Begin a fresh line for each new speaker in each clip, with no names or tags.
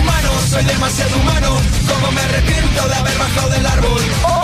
Humano, soy demasiado humano. Como me arrepiento de haber bajado del árbol.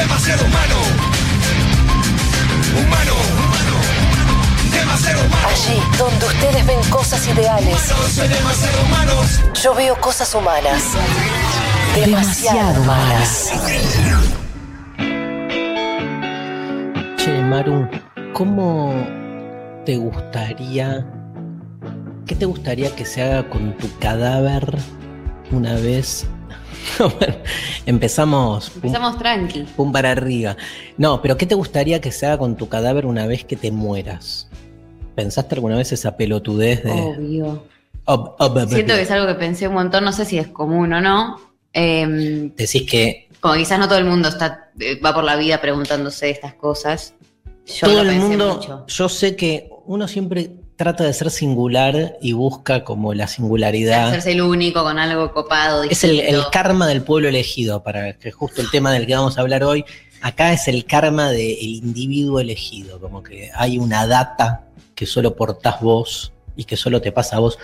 demasiado humano. Humano, humano, demasiado humano.
Allí donde ustedes ven cosas ideales,
Humano, soy demasiado humano.
yo veo cosas humanas. Demasiado humanas.
Che, Maru, ¿cómo te gustaría, qué te gustaría que se haga con tu cadáver una vez? Bueno, empezamos, pum,
Empezamos tranqui.
pum para arriba. No, pero ¿qué te gustaría que se haga con tu cadáver una vez que te mueras? ¿Pensaste alguna vez esa pelotudez de...
Obvio.
Ob- ob- ob-
Siento que es algo que pensé un montón, no sé si es común o no. Eh,
Decís que
como quizás no todo el mundo está, eh, va por la vida preguntándose estas cosas. Yo
todo
lo
el
pensé
mundo,
mucho.
yo sé que uno siempre trata de ser singular y busca como la singularidad.
Hacerse el único con algo copado.
Es el, karma del pueblo elegido, para que justo el tema del que vamos a hablar hoy, acá es el karma del individuo elegido, como que hay una data que solo portás vos y que solo te pasa a vos.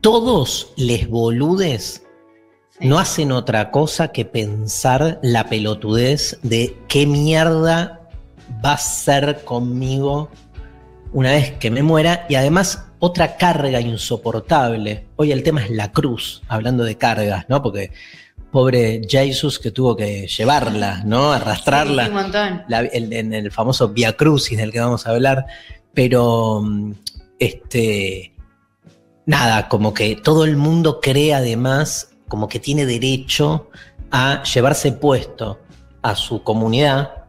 Todos les boludes no hacen otra cosa que pensar la pelotudez de qué mierda va a ser conmigo una vez que me muera y además otra carga insoportable. Hoy el tema es la cruz, hablando de cargas, ¿no? Porque pobre Jesus que tuvo que llevarla, ¿no? Arrastrarla
Sí, un montón.
la- el- en el famoso Via Crucis del que vamos a hablar, pero mm, este nada, como que todo el mundo cree además como que tiene derecho a llevarse puesto a su comunidad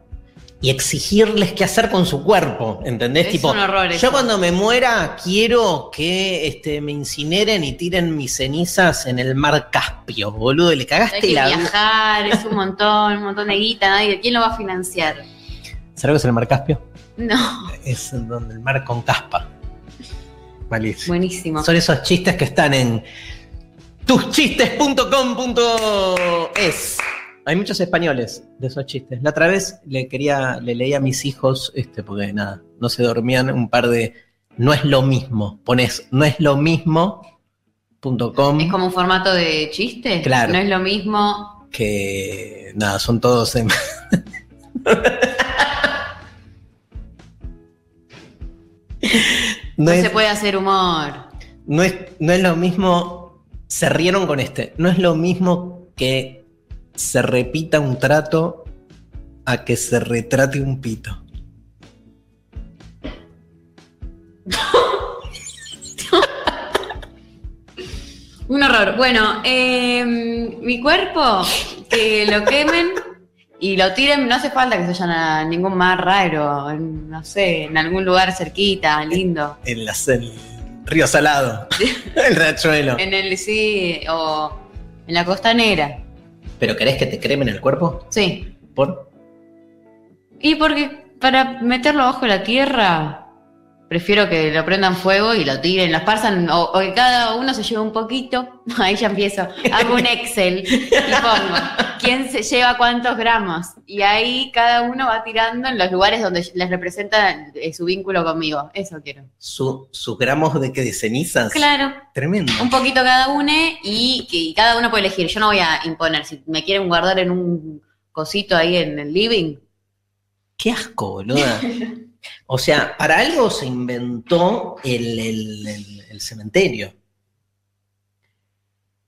y exigirles qué hacer con su cuerpo, ¿entendés?
Es
tipo,
un horror
yo
eso.
cuando me muera quiero que este, me incineren y tiren mis cenizas en el mar Caspio, boludo, le
Hay
cagaste
que
la
viajar, es un montón, un montón de guita, nadie, ¿quién lo va a financiar?
¿Sabes lo que es el mar Caspio?
No,
es donde el mar con caspa. Malísimo.
buenísimo.
Son esos chistes que están en tuschistes.com.es. Hay muchos españoles de esos chistes. La otra vez le quería, le leí a mis hijos, este, porque nada, no se dormían un par de no es lo mismo. Pones no es lo mismo.com
Es como un formato de chiste.
Claro.
No es lo mismo.
que nada, son todos en-
No,
no, es,
se puede hacer humor.
no, es, no es lo mismo, se rieron con este, no es lo mismo que se repita un trato a que se retrate un pito.
Un horror. Bueno, eh, mi cuerpo, que lo quemen y lo tiren, no hace falta que se vayan a ningún mar raro, no sé, en algún lugar cerquita, lindo.
En la, el río Salado, el riachuelo.
En el sí, o en la costanera.
¿Pero querés que te cremen el cuerpo?
Sí.
¿Por?
Y porque para meterlo abajo de la tierra, prefiero que lo prendan fuego y lo tiren, lo esparzan, o, o que cada uno se lleve un poquito. Ahí ya empiezo. Hago un Excel y pongo quién se lleva cuántos gramos. Y ahí cada uno va tirando en los lugares donde les representa eh, su vínculo conmigo. Eso quiero.
Su- ¿Sus gramos de qué? ¿De cenizas?
Claro.
Tremendo.
Un poquito cada uno y que y cada uno puede elegir. Yo no voy a imponer. Si me quieren guardar en un cosito ahí en el living,
Qué asco, boluda. O sea, para algo se inventó el, el- el- el cementerio.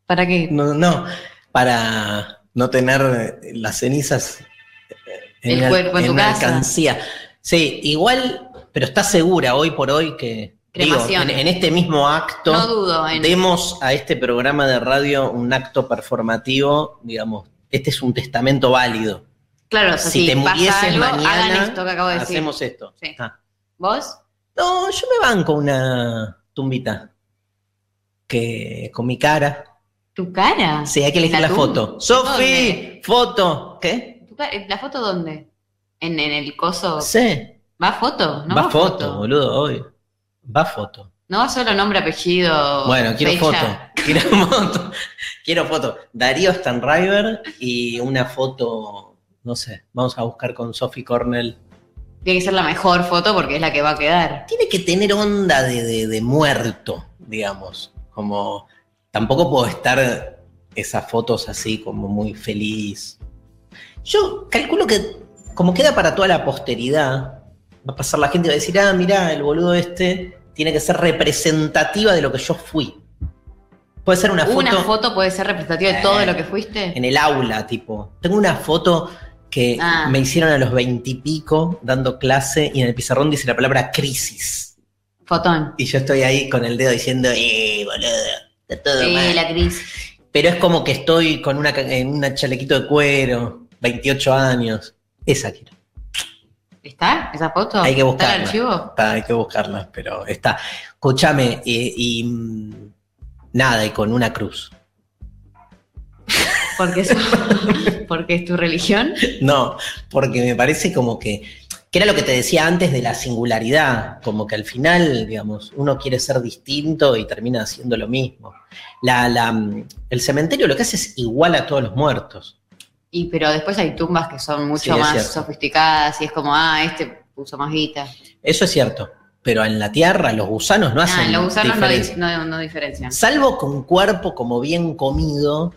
¿para qué?
No, no, para no tener las cenizas
El
al-
cuerpo en tu
una
casa.
alcancía. Sí, igual, pero está segura hoy por hoy que digo, en, en este mismo acto
No dudo en.
demos a este programa de radio un acto performativo, digamos, este es un testamento válido.
Claro, o sea,
si
si
te murieses
algo,
mañana,
hagan esto que acabo de decir.
hacemos esto.
Sí.
Ah.
¿Vos?
No, yo me banco una tumbita. Que con mi cara.
¿Tu cara?
Sí, hay que elegir
¿La
foto. Sofi, foto. ¿Qué?
¿Tu ca- ¿La foto dónde? ¿En, en el coso?
Sí.
¿Va foto? No
va, foto, boludo, obvio. Va foto.
No va solo nombre, apellido.
bueno, quiero
fecha.
foto. Quiero foto. Quiero foto. Darío Stanriver y una foto, no sé, vamos a buscar con Sophie Cornell.
Tiene que ser la mejor foto porque es la que va a quedar.
Tiene que tener onda de, de- de muerto, digamos. Como tampoco puedo estar esas fotos así como muy feliz. Yo calculo que como queda para toda la posteridad, va a pasar la gente y va a decir, ah, mirá, el boludo este tiene que ser representativa de lo que yo fui. Puede ser una foto,
¿Una foto puede ser representativa de todo lo que fuiste?
en el aula, tipo. Tengo una foto que
Ah.
me hicieron a los veintipico dando clase y en el pizarrón dice la palabra crisis.
Fotón.
Y yo estoy ahí con el dedo diciendo, eh, boludo, está todo
Sí,
mal".
la crisis.
Pero es como que estoy con una, en una chalequito de cuero, 28 años. Esa quiero.
¿Está esa foto?
Hay que
¿Está
buscarla.
el archivo?
Está, hay que buscarla, pero está. Escúchame, y, y, nada, y con una cruz.
Porque es, porque es tu religión.
No, porque me parece como que, que era lo que te decía antes de la singularidad, como que al final, digamos, uno quiere ser distinto y termina haciendo lo mismo. La, la, el cementerio lo que hace es igual a todos los muertos.
Y pero después hay tumbas que son mucho
Sí,
más sofisticadas y es como, ah, este puso más guita.
Eso es cierto, pero en la tierra los gusanos no
Ah,
hacen
los gusanos no,
diferencia.
di- no, no diferencian.
Salvo que un cuerpo como bien comido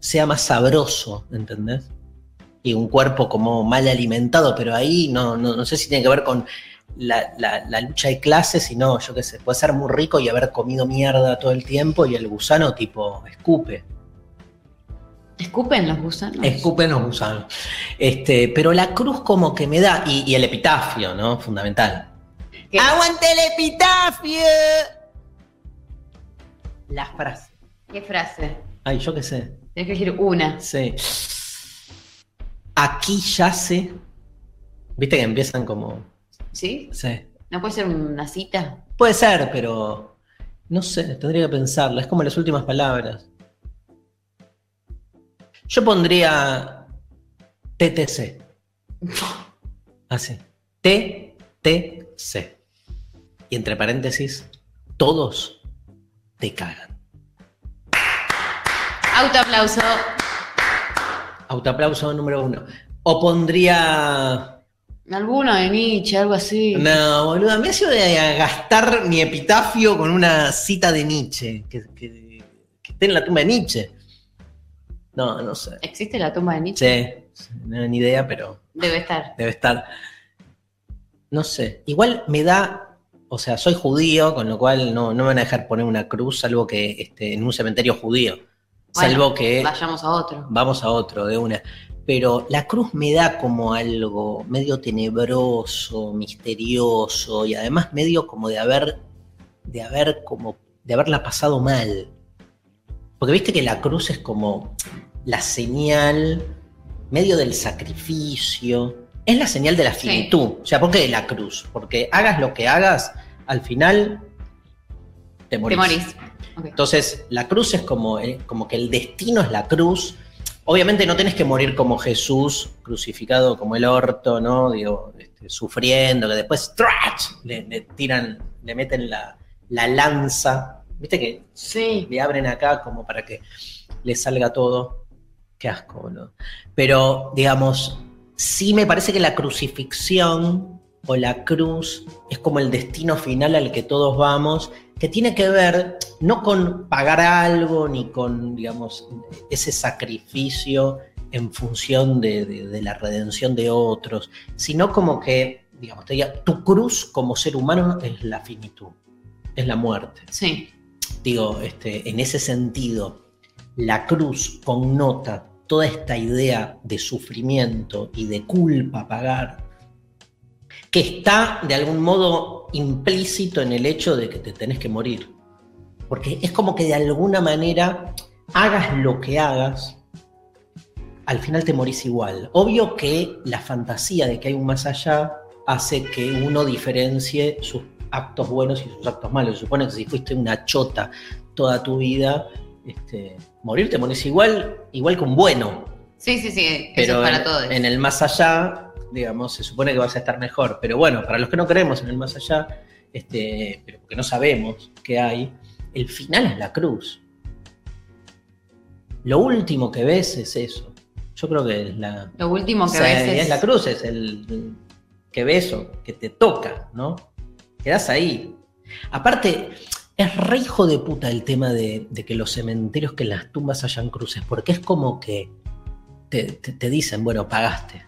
sea más sabroso, ¿entendés? Y un cuerpo como mal alimentado, pero ahí no, no, no sé si tiene que ver con la, la- la lucha de clases, sino, yo qué sé, puede ser muy rico y haber comido mierda todo el tiempo y el gusano tipo escupe.
¿Escupen los gusanos?
Escupen los gusanos. Este, pero la cruz como que me da, y, y el epitafio, ¿no? Fundamental.
¿Qué?
¡Aguante el epitafio! La frase.
¿Qué frase?
Ay, yo qué sé.
Tienes que elegir una.
Sí. Aquí yace. Viste que empiezan como.
¿Sí?
Sí.
¿No puede ser una cita?
Puede ser, pero. No sé, tendría que pensarla. Es como las últimas palabras. Yo pondría. TTC. Así. TTC. Y entre paréntesis, todos te cagan.
Autoaplauso.
Autoaplauso número uno. O pondría.
Alguno de Nietzsche, algo así.
No, boludo, me ha sido de gastar mi epitafio con una cita de Nietzsche, que, que- que esté en la tumba de Nietzsche. No, no sé.
¿Existe la tumba de Nietzsche?
Sí, no ni idea, pero
Debe estar.
debe estar. No sé. Igual me da, o sea, soy judío, con lo cual no, no me van a dejar poner una cruz, salvo que esté en un cementerio judío.
Bueno,
salvo que
Vayamos a otro.
vamos a otro de una. Pero la cruz me da como algo medio tenebroso, misterioso y además medio como de haber, de haber como, de haberla pasado mal. Porque viste que la cruz es como la señal medio del sacrificio. Es la señal de la finitud. O sea, ¿por qué la cruz? Porque hagas lo que hagas, al final te morís.
Te morís.
Entonces, la cruz es como, eh, como que el destino es la cruz. Obviamente no tenés que morir como Jesús, crucificado como el orto, ¿no? Digo, este, sufriendo, que después. Le, le tiran, le meten la, la lanza. ¿Viste que
Sí.
le abren acá como para que le salga todo? Qué asco, boludo. Pero, digamos, sí me parece que la crucifixión o la cruz es como el destino final al que todos vamos, que tiene que ver no con pagar algo ni con, digamos, ese sacrificio en función de, de- de la redención de otros, sino como que, digamos, te diga, tu cruz como ser humano es la finitud, es la muerte
Sí.
digo, este, en ese sentido, la cruz connota toda esta idea de sufrimiento y de culpa a pagar, que está de algún modo implícito en el hecho de que te tenés que morir. Porque es como que de alguna manera, hagas lo que hagas, al final te morís igual. Obvio que la fantasía de que hay un más allá hace que uno diferencie sus actos buenos y sus actos malos. Se supone que si fuiste una chota toda tu vida, este, morir te morís igual, igual que un bueno.
Sí, sí, sí. Eso
Pero
es para
en,
todos.
en el más allá, digamos, se supone que vas a estar mejor. Pero bueno, para los que no creemos en el más allá, este, pero que no sabemos qué hay, el final es la cruz. Lo último que ves es eso. Yo creo que es la,
Lo último que ves es.
la cruz, es el, que ves o que te toca, ¿no? Quedás ahí. Aparte, es re hijo de puta el tema de, de que los cementerios, que las tumbas hayan cruces, porque es como que te, te- te dicen, bueno, pagaste.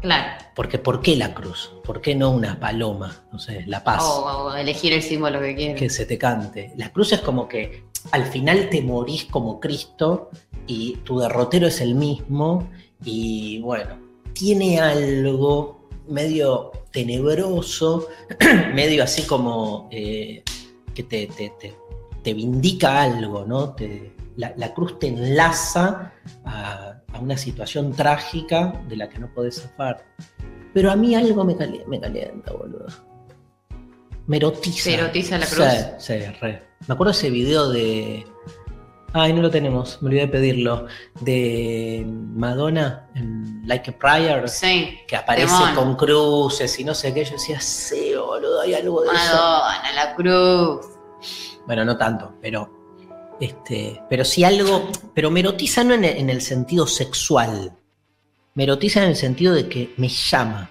Claro.
Porque ¿por qué la cruz? ¿Por qué no una paloma? No sé, la paz.
O, o elegir el símbolo que quieres.
que se te cante. La cruz es como que al final te morís como Cristo y tu derrotero es el mismo y bueno, tiene algo medio tenebroso, medio así como eh, que te, te- te- te vindica algo, ¿no? La, la cruz te enlaza a, a una situación trágica de la que no podés zafar. Pero a mí algo me calienta, me calienta boludo. Me erotiza.
¿Te erotiza la cruz?
Sí, sí, re. Me acuerdo ese video de. Ay, no lo tenemos, me olvidé de pedirlo. De Madonna en Like a Prayer,
Sí.
que aparece con cruces y no sé qué. Yo decía, sí, boludo, hay algo de eso.
Madonna, la cruz.
Bueno, no tanto, pero. Este, pero sí algo. Pero me erotiza no en el, en el sentido sexual. Me erotiza en el sentido de que me llama.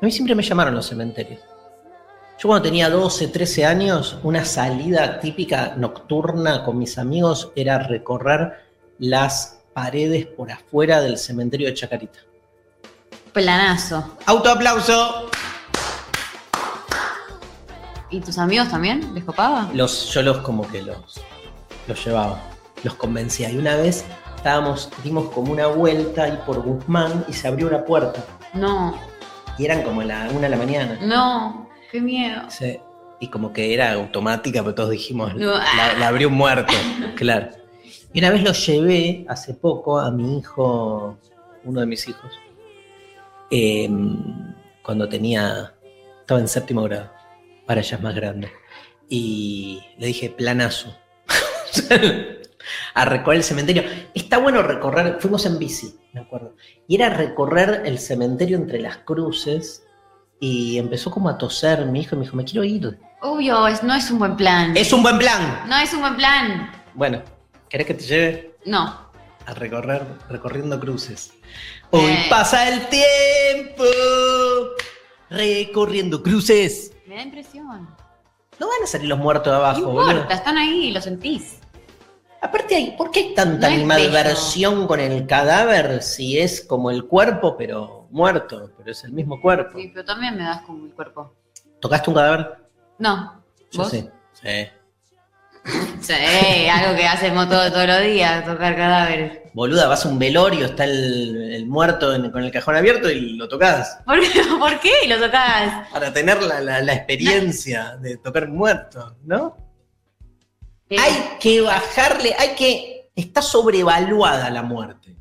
A mí siempre me llamaron los cementerios. Yo cuando tenía 12, 13 años, una salida típica nocturna con mis amigos era recorrer las paredes por afuera del cementerio de Chacarita.
Planazo.
¡Autoaplauso!
¿Y tus amigos también? ¿Les copaba?
Los, yo los como que los, los llevaba, los convencía. Y una vez estábamos, dimos como una vuelta ahí por Guzmán y se abrió una puerta.
No,
Y eran como la una de la mañana.
no, qué miedo.
Sí. Y como que era automática, pero todos dijimos,
No.
la, la abrió un muerto, claro. Y una vez lo llevé hace poco a mi hijo, uno de mis hijos, eh, cuando tenía, estaba en séptimo grado, para ella es más grande. Y le dije, planazo. a recorrer el cementerio. Está bueno recorrer, fuimos en bici, me acuerdo. Y era recorrer el cementerio entre las cruces. Y empezó como a toser mi hijo y me dijo, me quiero ir.
Obvio, es- no es un buen plan.
Es un buen plan.
No es un buen plan.
Bueno, ¿querés que te lleve
No.
a recorrer, recorriendo cruces? Hoy
Eh.
pasa el tiempo recorriendo cruces.
Me da impresión.
No van a salir los muertos de
No
abajo, boludo.
importa, están ahí lo sentís.
Aparte, hay, ¿por qué hay tanta
No es
animadversión con el cadáver si es como el cuerpo, pero muerto? Pero es el mismo cuerpo.
Sí, pero también me das como el cuerpo.
¿Tocaste un cadáver?
No.
Yo
¿Vos?
sí. Sí.
Sí, algo que hacemos todo, todos los días, tocar cadáveres.
Boluda, vas a un velorio, está el, el muerto en- con el cajón abierto y lo tocas.
¿Por qué? ¿Por qué? Y lo tocás.
Para tener la, la- la experiencia de tocar muerto, ¿no? Hay que bajarle, hay que. Está sobrevaluada la muerte.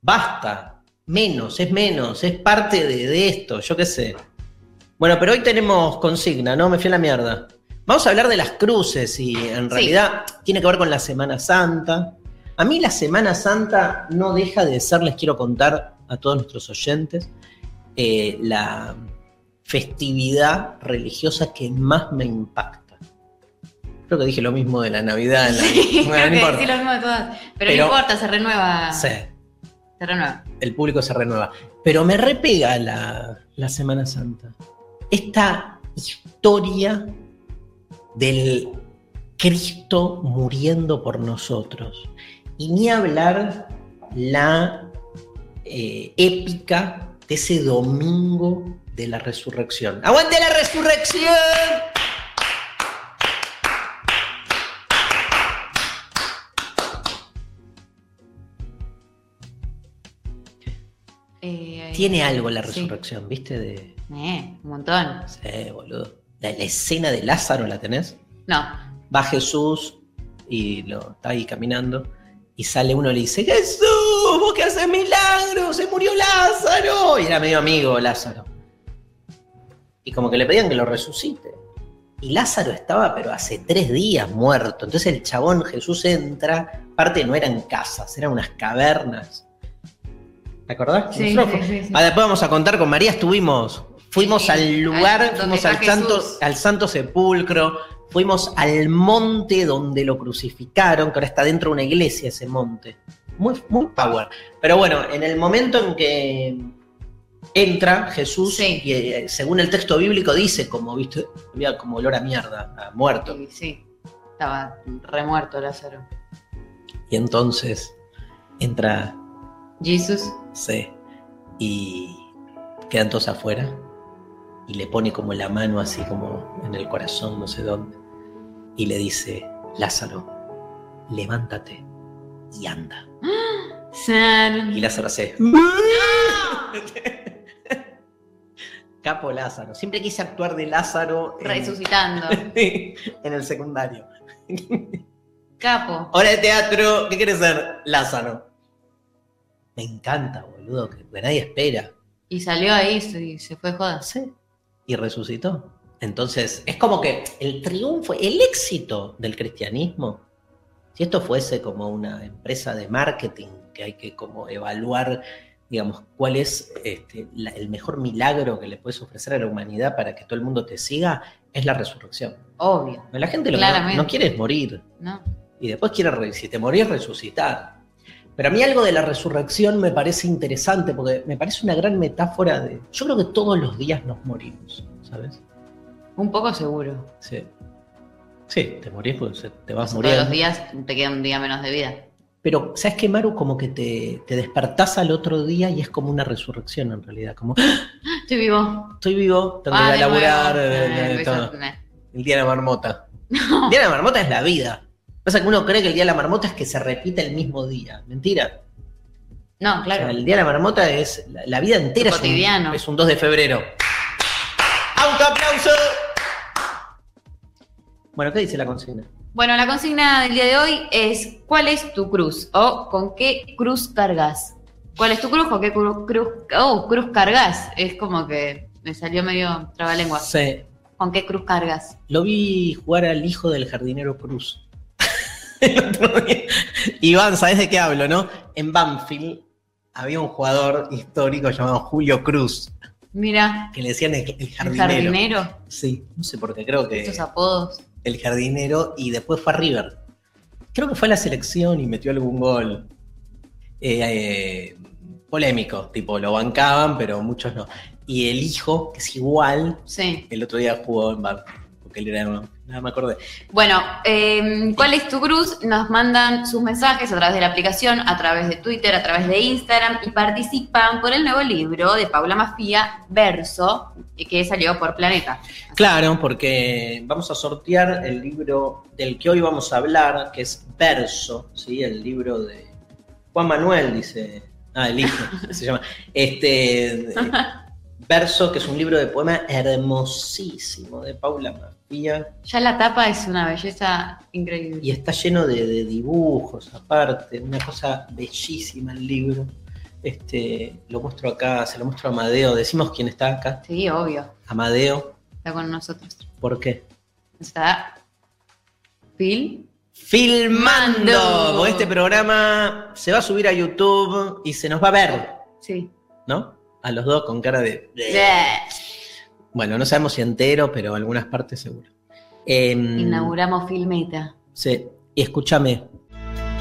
basta, menos, es menos, es parte de, de esto, yo qué sé. Bueno, pero hoy tenemos consigna, ¿no? Me fui a la mierda. Vamos a hablar de las cruces y en
Sí.
realidad tiene que ver con la Semana Santa. A mí la Semana Santa no deja de ser, les quiero contar a todos nuestros oyentes, eh, la festividad religiosa que más me impacta. Creo que dije lo mismo de la Navidad. en la-
Sí, creo
no
que sí, lo mismo de todas. Pero,
Pero-
no importa, se renueva.
Sí,
Se renueva.
el público se renueva. Pero me repega la, la Semana Santa. Esta historia del Cristo muriendo por nosotros. Y ni hablar la eh, épica de ese domingo de la resurrección. ¡Aguante la resurrección! Tiene algo la
sí.
resurrección, ¿viste? De,
Eh, un montón.
sí, boludo. La, la escena de Lázaro, ¿la tenés?
No.
va Jesús y lo está ahí caminando y sale uno y le dice, Jesús, vos que haces milagros, se murió Lázaro. Y era medio amigo Lázaro. Y como que le pedían que lo resucite. Y Lázaro estaba, pero hace tres días muerto. Entonces el chabón Jesús entra, aparte no eran casas, eran unas cavernas. ¿Te acordás?
Sí,
Nosotros-
sí, sí.
Ah, después vamos a contar con María, estuvimos, fuimos al lugar, fuimos al santo, al santo sepulcro, fuimos al monte donde lo crucificaron, que ahora está dentro de una iglesia ese monte. Muy, muy power. Pero bueno, en el momento en que entra Jesús,
Sí.
y eh, según el texto bíblico dice, como viste, había como olor a mierda, a muerto.
Sí, sí. Estaba remuerto Lázaro.
Y entonces entra
Jesús.
Sí. Y quedan todos afuera. Y le pone como la mano así como en el corazón, no sé dónde. Y le dice, Lázaro, levántate y anda.
San-
Y Lázaro hace... Capo Lázaro. Siempre quise actuar de Lázaro en,
Resucitando.
en el secundario.
Capo.
Hora de teatro, ¿qué quieres ser? Lázaro. Me encanta, boludo, que, que nadie espera.
Y salió ahí y se fue joda.
Sí. Y resucitó. Entonces, es como que el triunfo, el éxito del cristianismo, si esto fuese como una empresa de marketing que hay que como evaluar, digamos, cuál es este, la- el mejor milagro que le puedes ofrecer a la humanidad para que todo el mundo te siga, es la resurrección.
Obvio.
La gente lo que no, quiere es morir.
¿No?
Y después quiere, re- si te morís, resucitar. Pero a mí algo de la resurrección me parece interesante, porque me parece una gran metáfora de... Yo creo que todos los días nos morimos, ¿sabes?
Un poco seguro.
Sí. Sí, te morís, pues te vas
Todos
muriendo.
los días te queda un día menos de vida.
Pero, ¿sabes qué, Maru? Como que te, te despertás al otro día y es como una resurrección en realidad. Como, ¡Ah!
Estoy vivo.
estoy vivo, tengo que
Ah,
ir a
de
laburar,
nuevo.
eh,
Eh,
eh,
eso-
todo.
eh.
el día de la marmota. El día de la marmota es la vida. Pasa que uno cree que el día de la marmota es que se repite el mismo día. Mentira.
No,
O sea,
claro.
el día de la marmota es la, la vida entera es un,
cotidiano.
es un 2 de febrero. ¡Autoaplauso! Bueno, ¿qué dice la consigna?
Bueno, la consigna del día de hoy es ¿cuál es tu cruz? O ¿con qué cruz cargas? ¿Cuál es tu cruz? ¿Con qué cruz, cruz, oh, cruz cargas? Es como que me salió medio trabalengua.
Sí,
¿Con qué cruz cargas?
lo vi jugar al hijo del jardinero Cruz. El otro día. Iván, ¿sabes de qué hablo, no? En Banfield había un jugador histórico llamado Julio Cruz,
Mira,
que le decían el, el
el
jardinero.
jardinero,
Sí, no sé por qué, creo que
estos apodos.
el jardinero y después fue a River. Creo que fue a la selección y metió algún gol. Eh, eh, polémico, tipo, lo bancaban, pero muchos no. Y el hijo, que es igual,
Sí.
el otro día jugó en Banfield, porque él era, nada me acordé.
Bueno, eh, ¿cuál es tu cruz? Nos mandan sus mensajes a través de la aplicación, a través de Twitter, a través de Instagram y participan por el nuevo libro de Paula Mafía, Verso, que salió por Planeta.
Claro, porque vamos a sortear el libro del que hoy vamos a hablar, que es Verso, ¿sí? el libro de Juan Manuel, dice. Ah, el hijo, se llama. Este. de- Verso, que es un libro de poema hermosísimo de Paula
Ya la tapa es una belleza increíble.
Y está lleno de, de dibujos, aparte, una cosa bellísima el libro. Este, lo muestro acá, se lo muestro a Amadeo. Decimos quién está acá.
Sí, obvio.
Amadeo.
Está con nosotros.
¿Por qué?
Está Phil.
Filmando.
Mando.
Porque este programa se va a subir a YouTube y se nos va a ver,
Sí.
¿no? A los dos con cara de.
Yeah.
Bueno, no sabemos si entero, pero algunas partes seguro. Em,
Inauguramos Filmeta.
Sí, y escúchame.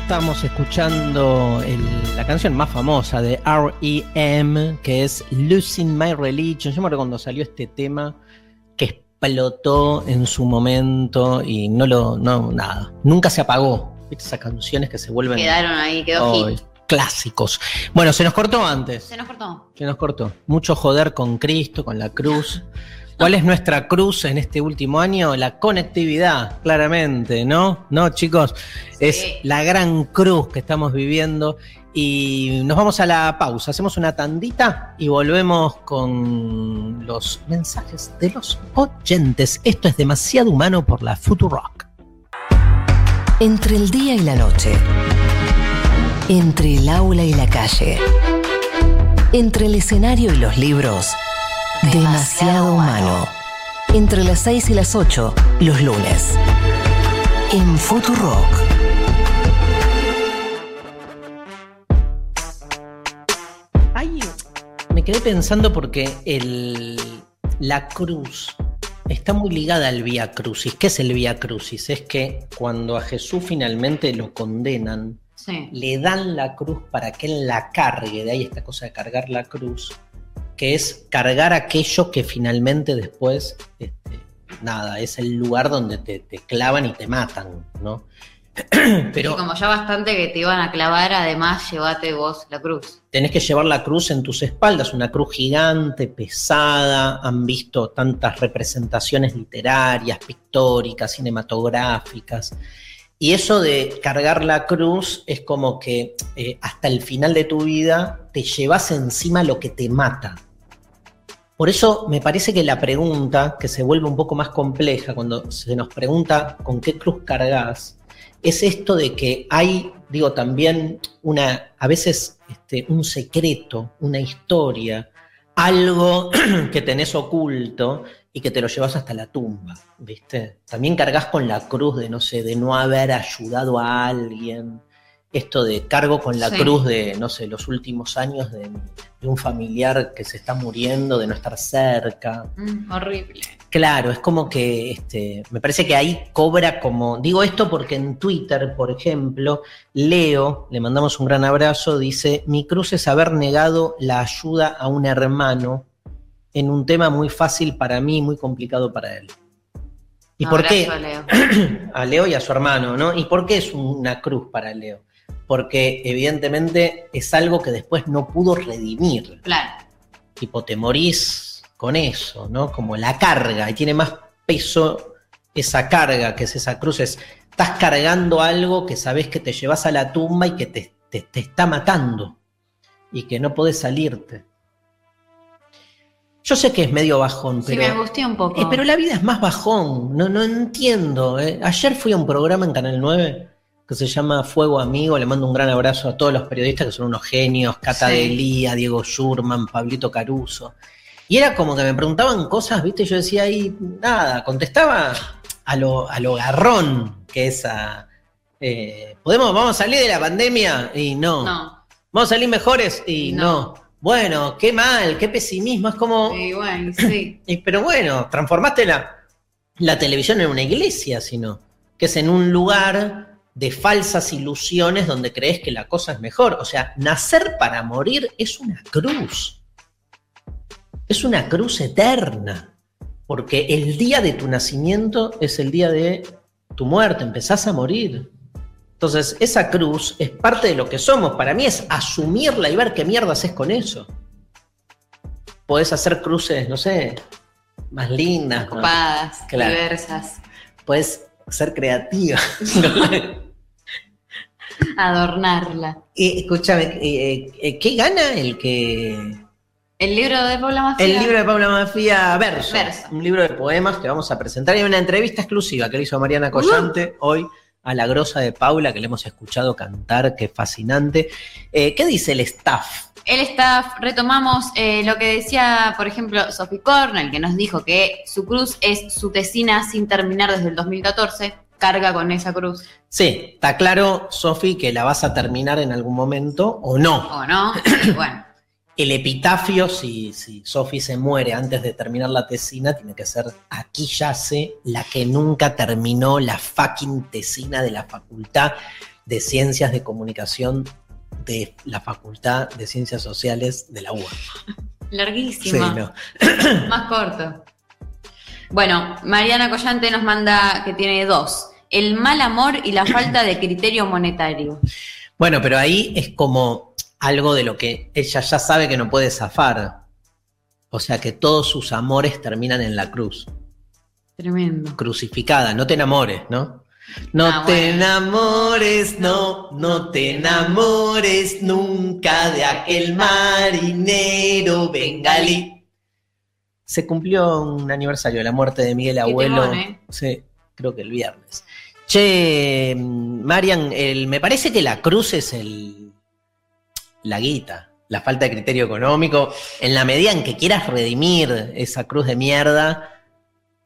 Estamos escuchando el- la canción más famosa de R.E.M., que es Losing My Religion. Yo me acuerdo cuando salió este tema que explotó en su momento y no lo, no, nada, nunca se apagó. ¿Viste Esas canciones que se vuelven
Quedaron ahí, quedó
oh,
hit.
Clásicos. Bueno, se nos cortó antes.
Se nos cortó.
Se nos cortó. Mucho joder con Cristo, con la cruz. ¿Cuál es nuestra cruz en este último año? La conectividad, claramente, ¿no? ¿No, chicos? Es la gran cruz que estamos viviendo. Y nos vamos a la pausa. Hacemos una tandita y volvemos con los mensajes de los oyentes. Esto es demasiado humano por la Futurock.
Entre el día y la noche. Entre el aula y la calle. Entre el escenario y los libros. Demasiado humano. Entre las 6 y las 8, los lunes. En Futurock.
Ay, me quedé pensando porque la cruz está muy ligada al Vía Crucis. ¿Qué es el Vía Crucis? Es que cuando a Jesús finalmente lo condenan,
Sí.
le dan la cruz para que él la cargue, de ahí esta cosa de cargar la cruz, que es cargar aquello que finalmente después, este, nada, es el lugar donde te, te clavan y te matan, ¿no? Pero
Y como ya bastante que te iban a clavar, además llévate vos la cruz.
tenés que llevar la cruz en tus espaldas, una cruz gigante, pesada, han visto tantas representaciones literarias, pictóricas, cinematográficas. Y eso de cargar la cruz es como que eh, hasta el final de tu vida te llevas encima lo que te mata. Por eso me parece que la pregunta, que se vuelve un poco más compleja cuando se nos pregunta con qué cruz cargas, es esto de que hay, digo, también una, a veces este, un secreto, una historia, algo que tenés oculto y que te lo llevas hasta la tumba, ¿viste? También cargas con la cruz de, no sé, de no haber ayudado a alguien. Esto de cargo con la
Sí.
cruz de, no sé, los últimos años de, de un familiar que se está muriendo, de no estar cerca.
Mm, horrible.
Claro, es como que este, me parece que ahí cobra como. Digo esto porque en Twitter, por ejemplo, Leo, le mandamos un gran abrazo, dice: Mi cruz es haber negado la ayuda a un hermano en un tema muy fácil para mí y muy complicado para él. ¿Y por qué?
a Leo.
a Leo y a su hermano, ¿no? ¿Y por qué es una cruz para Leo? Porque evidentemente es algo que después no pudo redimir
Claro.
tipo te morís con eso, ¿no? Como la carga, y tiene más peso esa carga, que es esa cruz, es, estás cargando algo que sabes que te llevas a la tumba y que te, te- te está matando y que no podés salirte. Yo sé que es medio bajón,
Sí,
pero,
me angustié un poco.
eh, pero la vida es más bajón, no, no entiendo. eh. Ayer fui a un programa en Canal 9 que se llama Fuego Amigo, le mando un gran abrazo a todos los periodistas que son unos genios, Cata
Sí.
de Lía, Diego Schurman, Pablito Caruso. Y era como que me preguntaban cosas, ¿viste? Yo decía ahí, nada, contestaba a lo, a lo garrón que es a... eh, ¿Podemos, vamos a salir de la pandemia? Y no.
No.
¿Vamos a salir mejores? Y no.
No.
Bueno, qué mal, qué pesimismo, es como...
Y bueno, sí.
Pero bueno, transformaste la, la televisión en una iglesia, sino que es en un lugar de falsas ilusiones donde crees que la cosa es mejor. O sea, nacer para morir es una cruz. Es una cruz eterna. Porque el día de tu nacimiento es el día de tu muerte, empezás a morir. Entonces, esa cruz es parte de lo que somos. Para mí es asumirla y ver qué mierda haces con eso. Podés hacer cruces, no sé, más lindas. Claro.
diversas.
Puedes ser creativa.
Adornarla.
y, escúchame, eh, eh, ¿qué gana el que...
El libro de Paula Mafia.
El libro de Paula Mafia Verso,
Verso.
un libro de poemas que vamos a presentar. Hay una entrevista exclusiva que le hizo Mariana Collante hoy a la grosa de Paula, que le hemos escuchado cantar, que fascinante. Eh, ¿Qué dice el staff?
El staff, retomamos eh, lo que decía, por ejemplo, Sophie Cornell, que nos dijo que su cruz es su tesina sin terminar desde el 2014. Carga con esa cruz.
Sí, está claro, Sofi, que la vas a terminar en algún momento o no.
¿O no? bueno.
El epitafio, si, si Sofi se muere antes de terminar la tesina, tiene que ser aquí yace la que nunca terminó la fucking tesina de la Facultad de Ciencias de Comunicación de la Facultad de Ciencias Sociales de la UA.
Larguísima.
Sí, no.
Más corto. Bueno, Mariana Collante nos manda que tiene dos. El mal amor y la falta de criterio monetario.
Bueno, pero ahí es como algo de lo que ella ya sabe que no puede zafar. O sea que todos sus amores terminan en la cruz.
Tremendo.
Crucificada, no te enamores, ¿no? No
Ah,
te enamores, no, no te enamores nunca de aquel marinero bengalí. Se cumplió un aniversario de la muerte de Miguel Abuelo.
temón, ¿eh?
Sí, creo que el viernes. Che, Marian, el- me parece que la cruz es el la guita, la falta de criterio económico. En la medida en que quieras redimir esa cruz de mierda,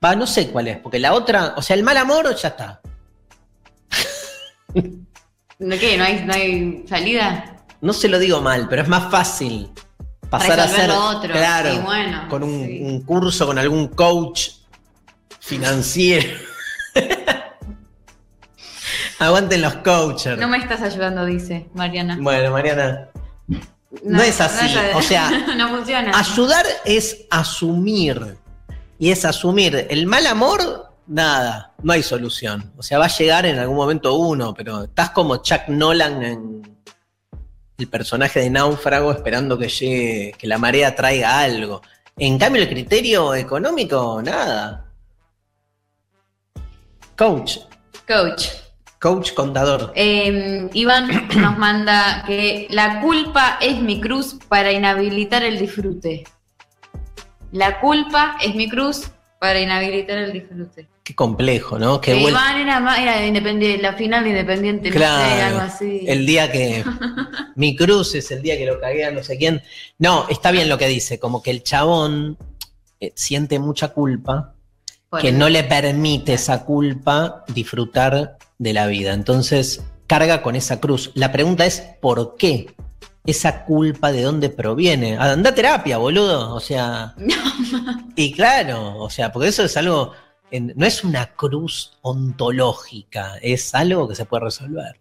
va, no sé cuál es, porque la otra, o sea, el mal amor ya está.
¿De qué? ¿No hay, no hay salida?
No se lo digo mal, pero es más fácil pasar a ser
otro,
claro,
sí, bueno,
con un,
sí.
un curso con algún coach financiero. Aguanten los coaches.
No me estás ayudando, dice Mariana.
Bueno, Mariana, no es así, o sea,
no funciona.
ayudar es asumir. Y es asumir el mal amor, nada, no hay solución. O sea, va a llegar en algún momento uno, pero estás como Chuck Nolan en el personaje de Náufrago esperando que llegue, que la marea traiga algo. En cambio, el criterio económico, nada. Coach,
Coach.
Coach contador.
Eh, Iván nos manda que la culpa es mi cruz para inhabilitar el disfrute. La culpa es mi cruz para inhabilitar el disfrute.
Qué complejo, ¿no? Qué
Que
vuel-
Iván era, más- era independiente, la final de independiente, no sé,
Claro,
algo así.
el día que mi cruz es el día que lo cagué a no sé quién. No, está bien lo que dice, como que el chabón eh, siente mucha culpa,
Por
que
eso.
no le permite esa culpa disfrutar de la vida. Entonces carga con esa cruz. La pregunta es, ¿por qué? Esa culpa de dónde proviene. Anda a terapia, boludo. O sea. y claro, o sea, porque eso es algo. en- no es una cruz ontológica, es algo que se puede resolver.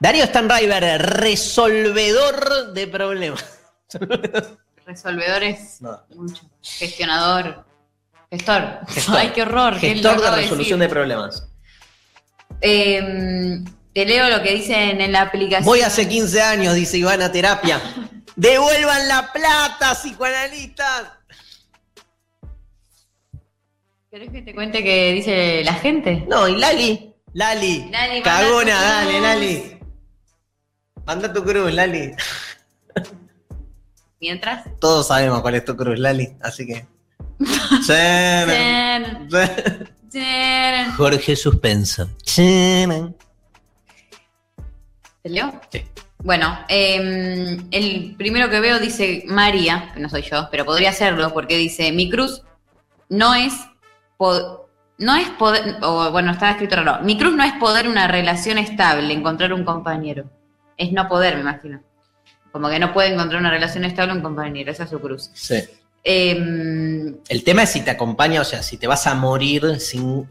Darío Stanriver, resolvedor de problemas.
Resolvedores,
No.
mucho. Gestionador. Gestor.
Gestor.
Ay, qué horror.
Gestor de resolución de problemas.
Eh, te leo lo que dicen en la aplicación.
Voy hace 15 años, dice Iván, a terapia. Devuelvan la plata, psicoanalistas.
¿Querés que te cuente qué dice la gente?
No, y Lali. Lali.
Lali,
Cagona, dale. Lali. Manda tu cruz, Lali.
Mientras.
Todos sabemos cuál es tu cruz, Lali. Así que. Jorge Suspenso.
¿Te leo?
Sí.
Bueno, eh, el primero que veo dice María, que no soy yo, pero podría serlo, porque dice, mi cruz no es, no es poder, o bueno, estaba escrito raro, mi cruz no es poder una relación estable, encontrar un compañero, es no poder, me imagino. Como que no puede encontrar una relación estable un compañero, esa es su cruz.
Sí.
Eh,
El tema es si te acompaña, o sea, si te vas a morir sin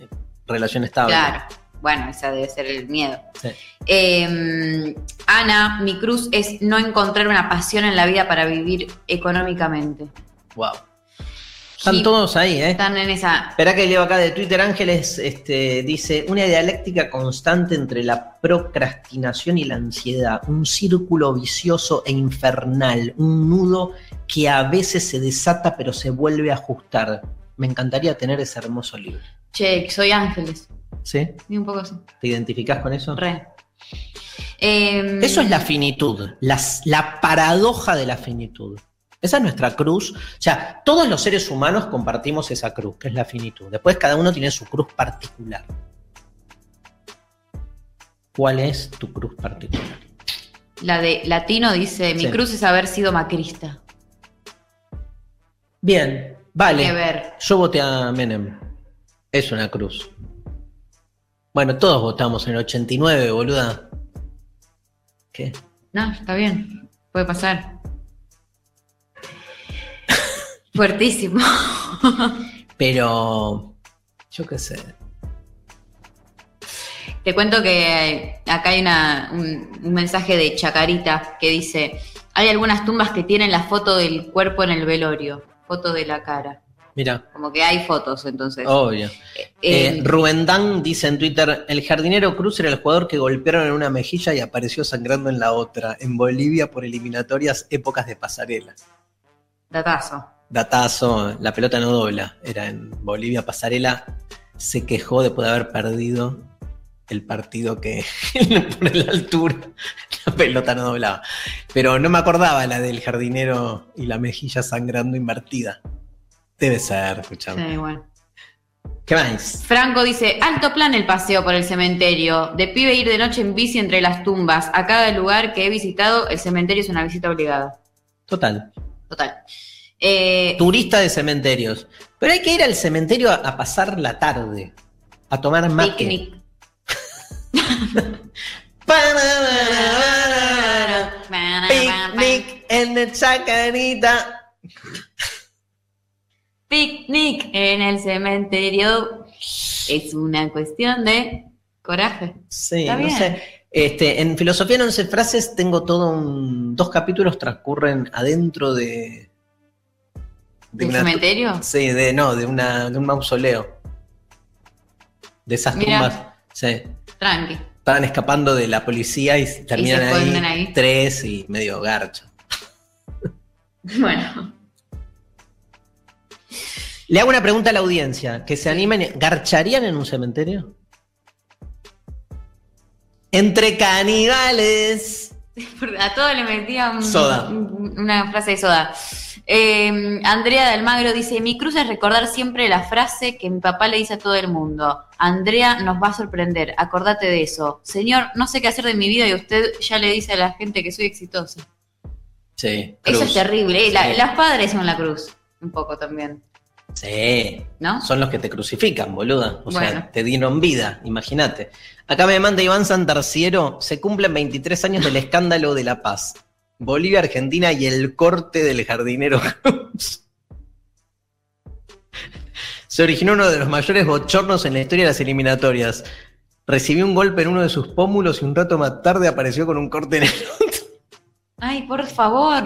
relación estable.
claro, bueno, esa debe ser el miedo.
Sí.
Eh, Ana, mi cruz es no encontrar una pasión en la vida para vivir económicamente.
Wow. Están todos ahí, ¿eh?
Están en esa.
Espera que leo acá de Twitter Ángeles, este, dice, una dialéctica constante entre la procrastinación y la ansiedad, un círculo vicioso e infernal, un nudo que a veces se desata pero se vuelve a ajustar. Me encantaría tener ese hermoso libro.
Che, soy Ángeles.
¿Sí?
Y un poco así.
¿Te identificás con eso?
Re. Eh,
Eso es la finitud, las- la paradoja de la finitud. Esa es nuestra cruz. O sea, todos los seres humanos compartimos esa cruz, que es la finitud. Después cada uno tiene su cruz particular. ¿Cuál es tu cruz particular?
La de Latino dice, mi
Sí.
cruz es haber sido macrista.
Bien, vale.
Ver.
Yo voté a Menem. Es una cruz. Bueno, todos votamos en el 89, boluda. ¿Qué?
No, está bien. Puede pasar. Fuertísimo.
Pero. Yo qué sé.
Te cuento que acá hay una- un, un mensaje de Chacarita que dice, hay algunas tumbas que tienen la foto del cuerpo en el velorio, foto de la cara.
Mira,
Como que hay fotos entonces.
obvio.
Eh,
Eh, Rubén Dan dice en Twitter: El jardinero Cruz era el jugador que golpearon en una mejilla y apareció sangrando en la otra, en Bolivia por eliminatorias épocas de pasarela.
datazo.
Datazo, la pelota no dobla. Era en Bolivia pasarela. Se quejó después de haber perdido el partido que por la altura la pelota no doblaba. Pero no me acordaba la del jardinero y la mejilla sangrando invertida. Debe ser, escuchame.
Sí, bueno.
¿Qué más?
Franco dice, alto plan el paseo por el cementerio. De pibe ir de noche en bici entre las tumbas. A cada lugar que he visitado, el cementerio es una visita obligada.
Total.
Total. Eh,
Turista de cementerios. Pero hay que ir al cementerio a, a pasar la tarde. A tomar mate.
picnic.
Picnic en el chacarita.
Picnic en el cementerio. Es una cuestión de coraje.
Sí,
Está
no
bien.
sé. Este, en Filosofía en 11 frases tengo todo un. Dos capítulos transcurren adentro de. De
¿Del
una-
cementerio?
Sí, de no, de una, de un mausoleo. De esas tumbas. Sí.
Tranqui.
Estaban escapando de la policía y terminan ahí, tres y medio garcha.
Bueno.
Le hago una pregunta a la audiencia. Que se animen. ¿Garcharían en un cementerio? Entre caníbales.
A todo le metía un-
Soda.
un- una frase de soda. Eh, Andrea de Almagro dice: Mi cruz es recordar siempre la frase que mi papá le dice a todo el mundo. Andrea nos va a sorprender, acordate de eso. Señor, no sé qué hacer de mi vida y usted ya le dice a la gente que soy exitosa.
Sí.
Eso es terrible. eh, la-. Las padres son la cruz, un poco también,
Sí.
¿no?
Son los que te crucifican, boluda. O
Bueno.
sea, te dieron vida, imagínate. Acá me manda Iván Santarciero, se cumplen 23 años del escándalo de La Paz. Bolivia, Argentina y el corte del jardinero. Se originó uno de los mayores bochornos en la historia de las eliminatorias. Recibió un golpe en uno de sus pómulos y un rato más tarde apareció con un corte en el otro.
Ay, por favor.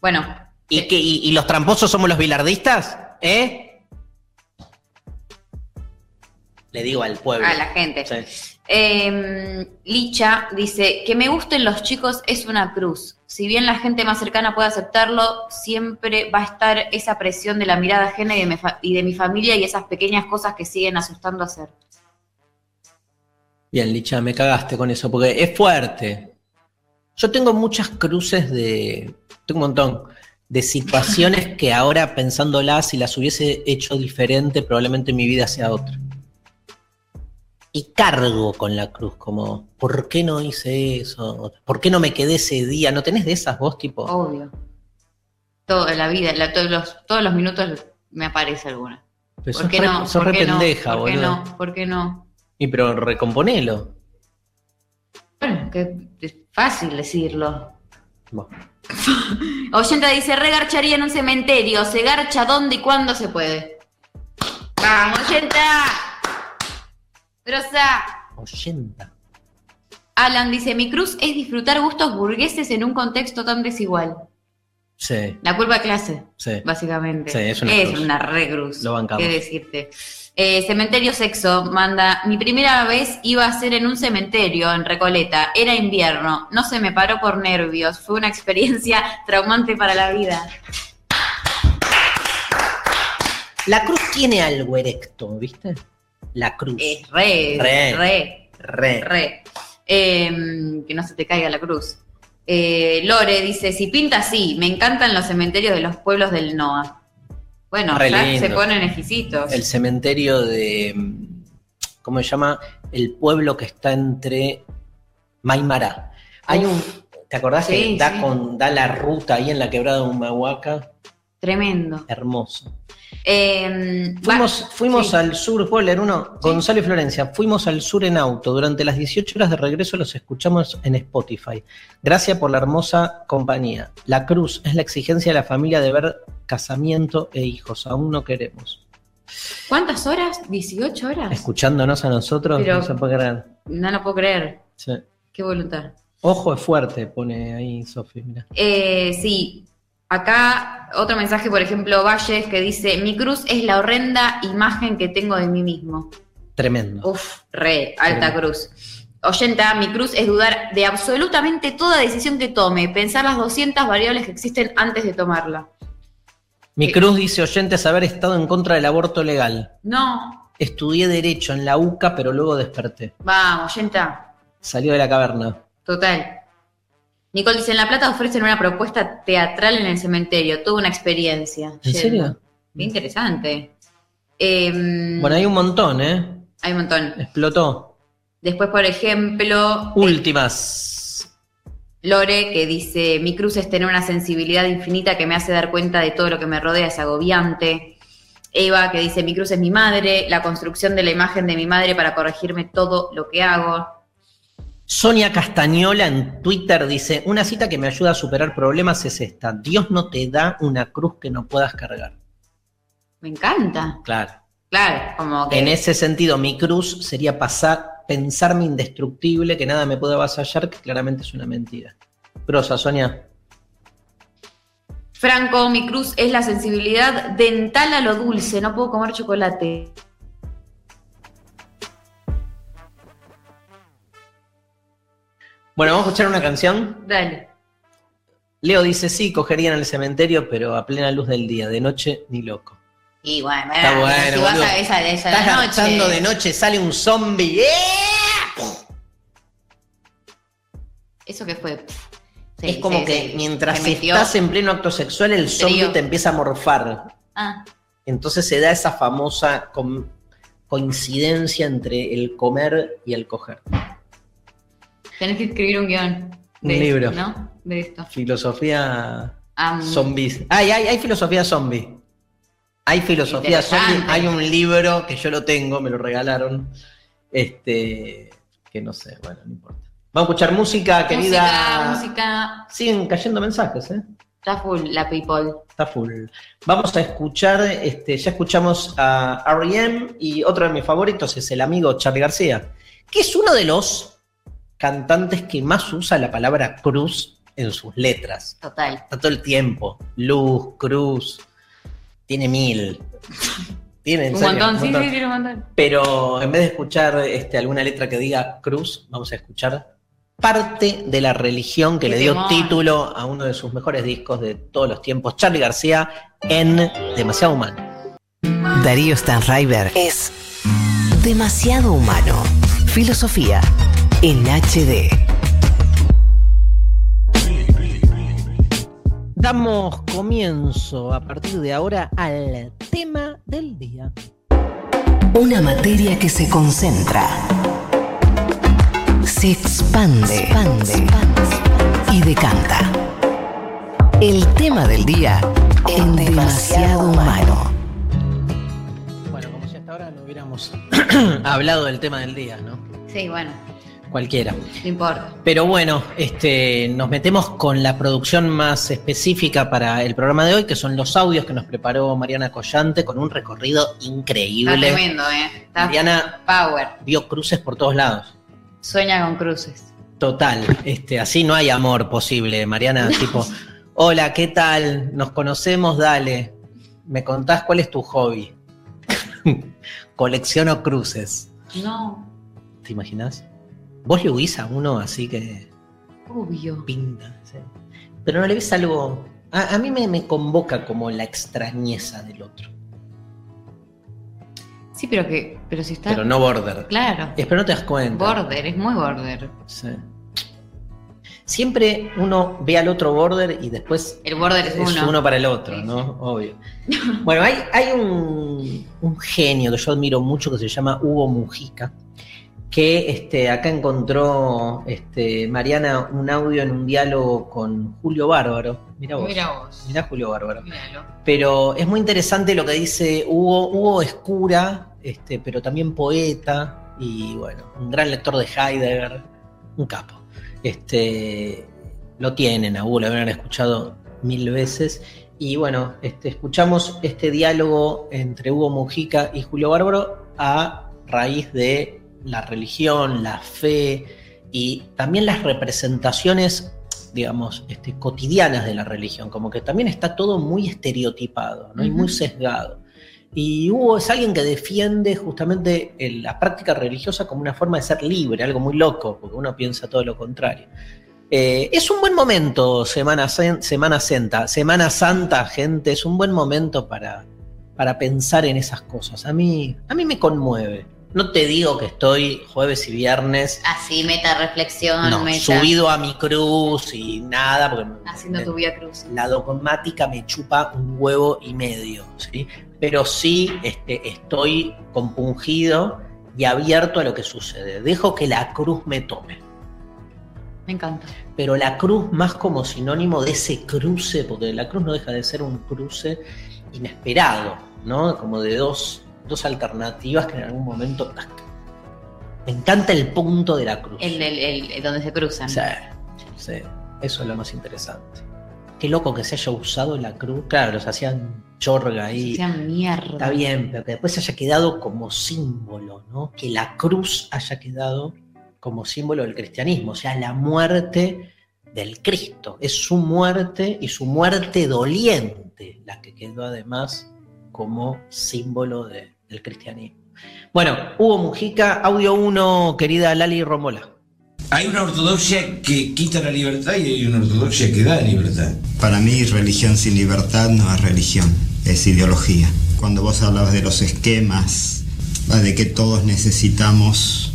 Bueno,
¿Y, qué, y, y los tramposos somos los bilardistas? ¿Eh? Le digo al pueblo.
a la gente.
Sí.
Eh, Licha dice que me gusten los chicos es una cruz. Si bien la gente más cercana puede aceptarlo, siempre va a estar esa presión de la mirada ajena y de mi, y de mi familia y esas pequeñas cosas que siguen asustando a hacer.
Bien, Licha, me cagaste con eso, porque es fuerte. Yo tengo muchas cruces de. Tengo un montón. De situaciones que ahora pensándolas, si las hubiese hecho diferente, probablemente mi vida sea otra. Y cargo con la cruz, como, ¿por qué no hice eso? ¿Por qué no me quedé ese día? ¿No tenés de esas vos, tipo?
Obvio. Toda la vida, la- todos, los, todos los minutos me aparece alguna.
Pero
¿Por qué
re,
no?
sos
¿Por qué no?
pendeja,
¿Por qué no? ¿Por qué no?
Y pero recomponelo.
Bueno, que es fácil decirlo.
Vos.
Oyenta dice, regarcharía en un cementerio. ¿Se garcha dónde y cuándo se puede? ¡Vamos, Oyenta! Grosa.
80.
Alan dice, mi cruz es disfrutar gustos burgueses en un contexto tan desigual.
Sí,
La culpa de clase,
sí.
básicamente.
Sí, es una cruz.
una re cruz.
Lo bancamos.
¿Qué decirte? Eh, cementerio Sexo manda, mi primera vez iba a ser en un cementerio en Recoleta, era invierno, no se me paró por nervios, fue una experiencia traumante para la vida.
La cruz tiene algo erecto, ¿viste? La cruz.
Es re,
Re.
re,
Re.
re. Eh, que no se te caiga la cruz. Eh, Lore dice, si pinta sí, me encantan los cementerios de los pueblos del NOA. Bueno,
Re
ya
lindo.
se ponen exquisitos.
El cementerio de. ¿cómo se llama? El pueblo que está entre Maimará. Hay un, ¿te acordás
Sí,
que da,
sí.
con, da la ruta ahí en la quebrada de Humahuaca?
Tremendo.
Hermoso.
Eh,
Fuimos, fuimos
sí.
al sur, ¿puedo leer uno?
Sí.
Gonzalo y Florencia, fuimos al sur en auto. Durante las 18 horas de regreso los escuchamos en Spotify. Gracias por la hermosa compañía. La cruz es la exigencia de la familia de ver casamiento e hijos. Aún no queremos.
¿Cuántas horas? ¿18 horas?
Escuchándonos a nosotros,
Pero-
no se puede creer.
No lo puedo creer.
Sí.
Qué voluntad.
Ojo es fuerte, pone ahí Sofi, mira.
Eh, sí, acá otro mensaje, por ejemplo, Valles, que dice, mi cruz es la horrenda imagen que tengo de mí mismo.
Tremendo.
Uf, re, alta
Tremendo.
cruz. Oyenta, mi cruz es dudar de absolutamente toda decisión que tome, pensar las 200 variables que existen antes de tomarla.
Mi cruz dice oyentes haber estado en contra del aborto legal.
No,
Estudié Derecho en la UCA, pero luego desperté.
vamos, oyenta,
Salió de la caverna.
total. Nicole dice, en La Plata ofrecen una propuesta teatral en el cementerio, toda una experiencia.
¿En
Yendo.
serio?
Qué interesante. Em,
Bueno, hay un montón, ¿eh?
hay un montón.
Explotó.
Después, por ejemplo,
Últimas.
Lore, que dice, mi cruz es tener una sensibilidad infinita que me hace dar cuenta de todo lo que me rodea, es agobiante. Eva, que dice, mi cruz es mi madre, la construcción de la imagen de mi madre para corregirme todo lo que hago.
Sonia Castañola en Twitter dice, una cita que me ayuda a superar problemas es esta. Dios no te da una cruz que no puedas cargar.
Me encanta.
Claro.
Claro, como que...
En ese sentido, mi cruz sería pasar, pensarme indestructible, que nada me puede avasallar, que claramente es una mentira. Prosa, Sonia.
Franco, mi cruz es la sensibilidad dental a lo dulce, no puedo comer chocolate.
Bueno, vamos a escuchar una canción.
Dale.
Leo dice, sí, cogerían el cementerio, pero a plena luz del día, de noche ni loco.
Y bueno,
Está bueno,
si vas
boludo.
a esa de esa
Estás
noche.
de noche, sale un zombie. ¡eh!
¿Eso qué fue? Sí,
es como
sí,
que
sí.
mientras
Se
estás en pleno acto sexual, el zombie te empieza a morfar.
Ah,
Entonces se da esa famosa coincidencia entre el comer y el coger.
Tenés que escribir un guion.
Un libro.
esto, ¿No? De esto.
Filosofía
Am,
zombies. Ay, hay, hay filosofía zombie. Hay filosofía zombie. Hay un libro que yo lo tengo, me lo regalaron. Este, que no sé, bueno, no importa. Vamos a escuchar música, querida.
Música, música.
Siguen cayendo mensajes, ¿eh?
Está full la people.
Está full. Vamos a escuchar, este, ya escuchamos a R.E.M. y otro de mis favoritos es el amigo Charlie García, que es uno de los cantantes que más usa la palabra cruz en sus letras.
Total.
Está todo el tiempo. Luz, cruz. Tiene mil. Tiene en
Un
serio,
montón,
un
sí,
montón.
sí, tiene un montón.
Pero en vez de escuchar este, alguna letra que diga cruz, vamos a escuchar parte de la religión que
Qué
le dio título a uno de sus mejores discos de todos los tiempos, Charlie García, en Demasiado Humano.
Darío Stanraiver es demasiado humano. Filosofía en HD.
Damos comienzo a partir de ahora al tema del día.
Una materia que se concentra, se expande, y decanta. El tema del día en demasiado humano.
Bueno, como si hasta ahora no hubiéramos hablado del tema del día, ¿no?
Sí, bueno,
Cualquiera.
no importa.
Pero bueno, este, nos metemos con la producción más específica para el programa de hoy, que son los audios que nos preparó Mariana Collante con un recorrido
Está
increíble.
tremendo, ¿eh? Está
Mariana
power.
vio cruces por todos lados.
Sueña con cruces.
Total, este, así no hay amor posible, Mariana, tipo, hola, ¿qué tal? Nos conocemos, dale. ¿Me contás cuál es tu hobby? Colecciono cruces.
No,
¿Te imaginas? Vos le huís a uno así que
obvio.
pinta. sí. Pero no le ves algo. A, a mí me, me convoca como la extrañeza del otro.
Sí, pero que, pero si está.
Pero no border.
Claro.
Eh, pero no te das cuenta.
Border, es muy border.
Sí. siempre uno ve al otro border y después
El border es,
es
uno.
uno para el otro,
Sí,
¿no? Obvio. Bueno, hay, hay un, un genio que yo admiro mucho que se llama Hugo Mujica, que este, acá encontró este, Mariana un audio en un diálogo con Julio Bárbaro. Mira vos.
Mira vos.
Mirá Julio Bárbaro.
Míralo.
Pero es muy interesante lo que dice Hugo. Hugo es cura, este, pero también poeta y bueno, un gran lector de Heidegger, un capo. Este, lo tienen a Hugo, lo habrán escuchado mil veces. Y bueno, este, escuchamos este diálogo entre Hugo Mujica y Julio Bárbaro a raíz de la religión, la fe y también las representaciones digamos, este, cotidianas de la religión, como que también está todo muy estereotipado ¿no? y muy sesgado. Y Hugo es alguien que defiende justamente el- la práctica religiosa como una forma de ser libre, algo muy loco, porque uno piensa todo lo contrario. Eh, es un buen momento, Semana, Semana Santa, Semana Santa, gente, es un buen momento para, para pensar en esas cosas. A mí, a mí me conmueve. No te digo que estoy jueves y viernes
Así, meta reflexión,
no,
meta.
subido a mi cruz y nada, porque
Haciendo
me-
tu vía cruz.
la dogmática me chupa un huevo y medio, ¿sí? Pero sí este, estoy compungido y abierto a lo que sucede. Dejo que la cruz me tome.
Me encanta.
Pero la cruz más como sinónimo de ese cruce, porque la cruz no deja de ser un cruce inesperado, ¿no? Como de dos, dos alternativas que en algún momento... ¡tac! Me encanta el punto de la cruz.
El, el, el- el donde se cruzan.
Sí, sí, eso es lo más interesante. Qué loco que se haya usado la cruz. Claro, los hacían chorga ahí.
Sea mierda.
Está bien, pero que después haya quedado como símbolo, ¿no? Que la cruz haya quedado como símbolo del cristianismo, o sea, la muerte del Cristo. Es su muerte y su muerte doliente la que quedó además como símbolo de- del cristianismo. Bueno, Hugo Mujica, audio 1, querida Lali Romola.
Hay una ortodoxia que quita la libertad y hay una ortodoxia que da libertad.
Para mí, religión sin libertad no es religión, es ideología. Cuando vos hablabas de los esquemas, de que todos necesitamos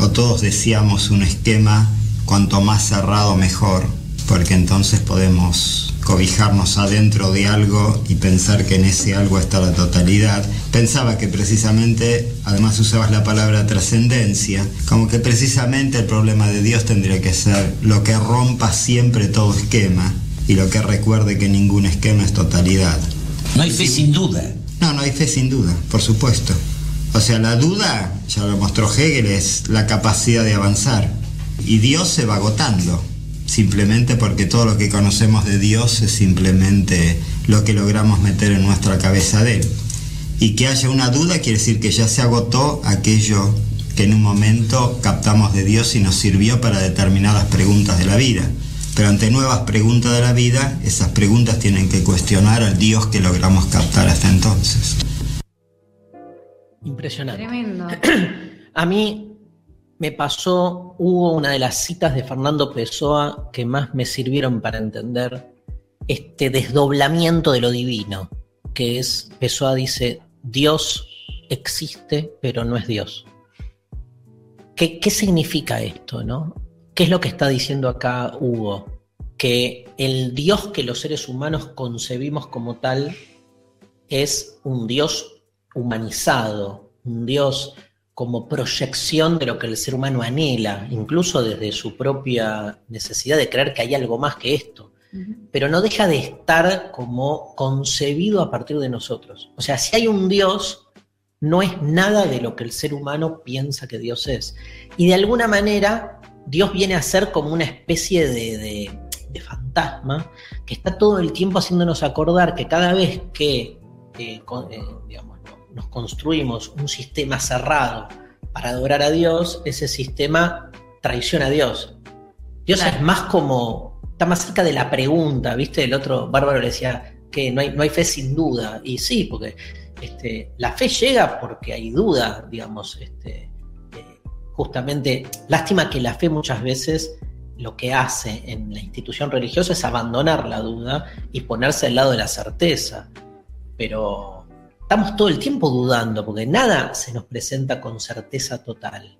o todos deseamos un esquema, cuanto más cerrado mejor, porque entonces podemos cobijarnos adentro de algo y pensar que en ese algo está la totalidad. Pensaba que precisamente, además usabas la palabra trascendencia, como que precisamente el problema de Dios tendría que ser lo que rompa siempre todo esquema y lo que recuerde que ningún esquema es totalidad.
No hay fe sin duda.
No, no hay fe sin duda, por supuesto. O sea, la duda, ya lo mostró Hegel, es la capacidad de avanzar. Y Dios se va agotando, simplemente porque todo lo que conocemos de Dios es simplemente lo que logramos meter en nuestra cabeza de Él. Y que haya una duda quiere decir que ya se agotó aquello que en un momento captamos de Dios y nos sirvió para determinadas preguntas de la vida. Pero ante nuevas preguntas de la vida, esas preguntas tienen que cuestionar al Dios que logramos captar hasta entonces.
Impresionante.
Tremendo.
A mí me pasó, hubo una de las citas de Fernando Pessoa que más me sirvieron para entender este desdoblamiento de lo divino, que es, Pessoa dice, Dios existe, pero no es Dios. ¿Qué, qué significa esto, no? ¿Qué es lo que está diciendo acá Hugo? Que el Dios que los seres humanos concebimos como tal es un Dios humanizado, un Dios como proyección de lo que el ser humano anhela, incluso desde su propia necesidad de creer que hay algo más que esto, pero no deja de estar como concebido a partir de nosotros. O sea, si hay un Dios, no es nada de lo que el ser humano piensa que Dios es. Y de alguna manera, Dios viene a ser como una especie de, de- de fantasma que está todo el tiempo haciéndonos acordar que cada vez que eh, con- eh, digamos, nos construimos un sistema cerrado para adorar a Dios, ese sistema traiciona a Dios. Dios
Claro.
es más como, está más cerca de la pregunta, ¿viste? El otro bárbaro le decía que no hay, no hay fe sin duda. Y sí, porque este, la fe llega porque hay duda, digamos, este, eh, justamente, lástima que la fe muchas veces lo que hace en la institución religiosa es abandonar la duda y ponerse al lado de la certeza. Pero estamos todo el tiempo dudando, porque nada se nos presenta con certeza total.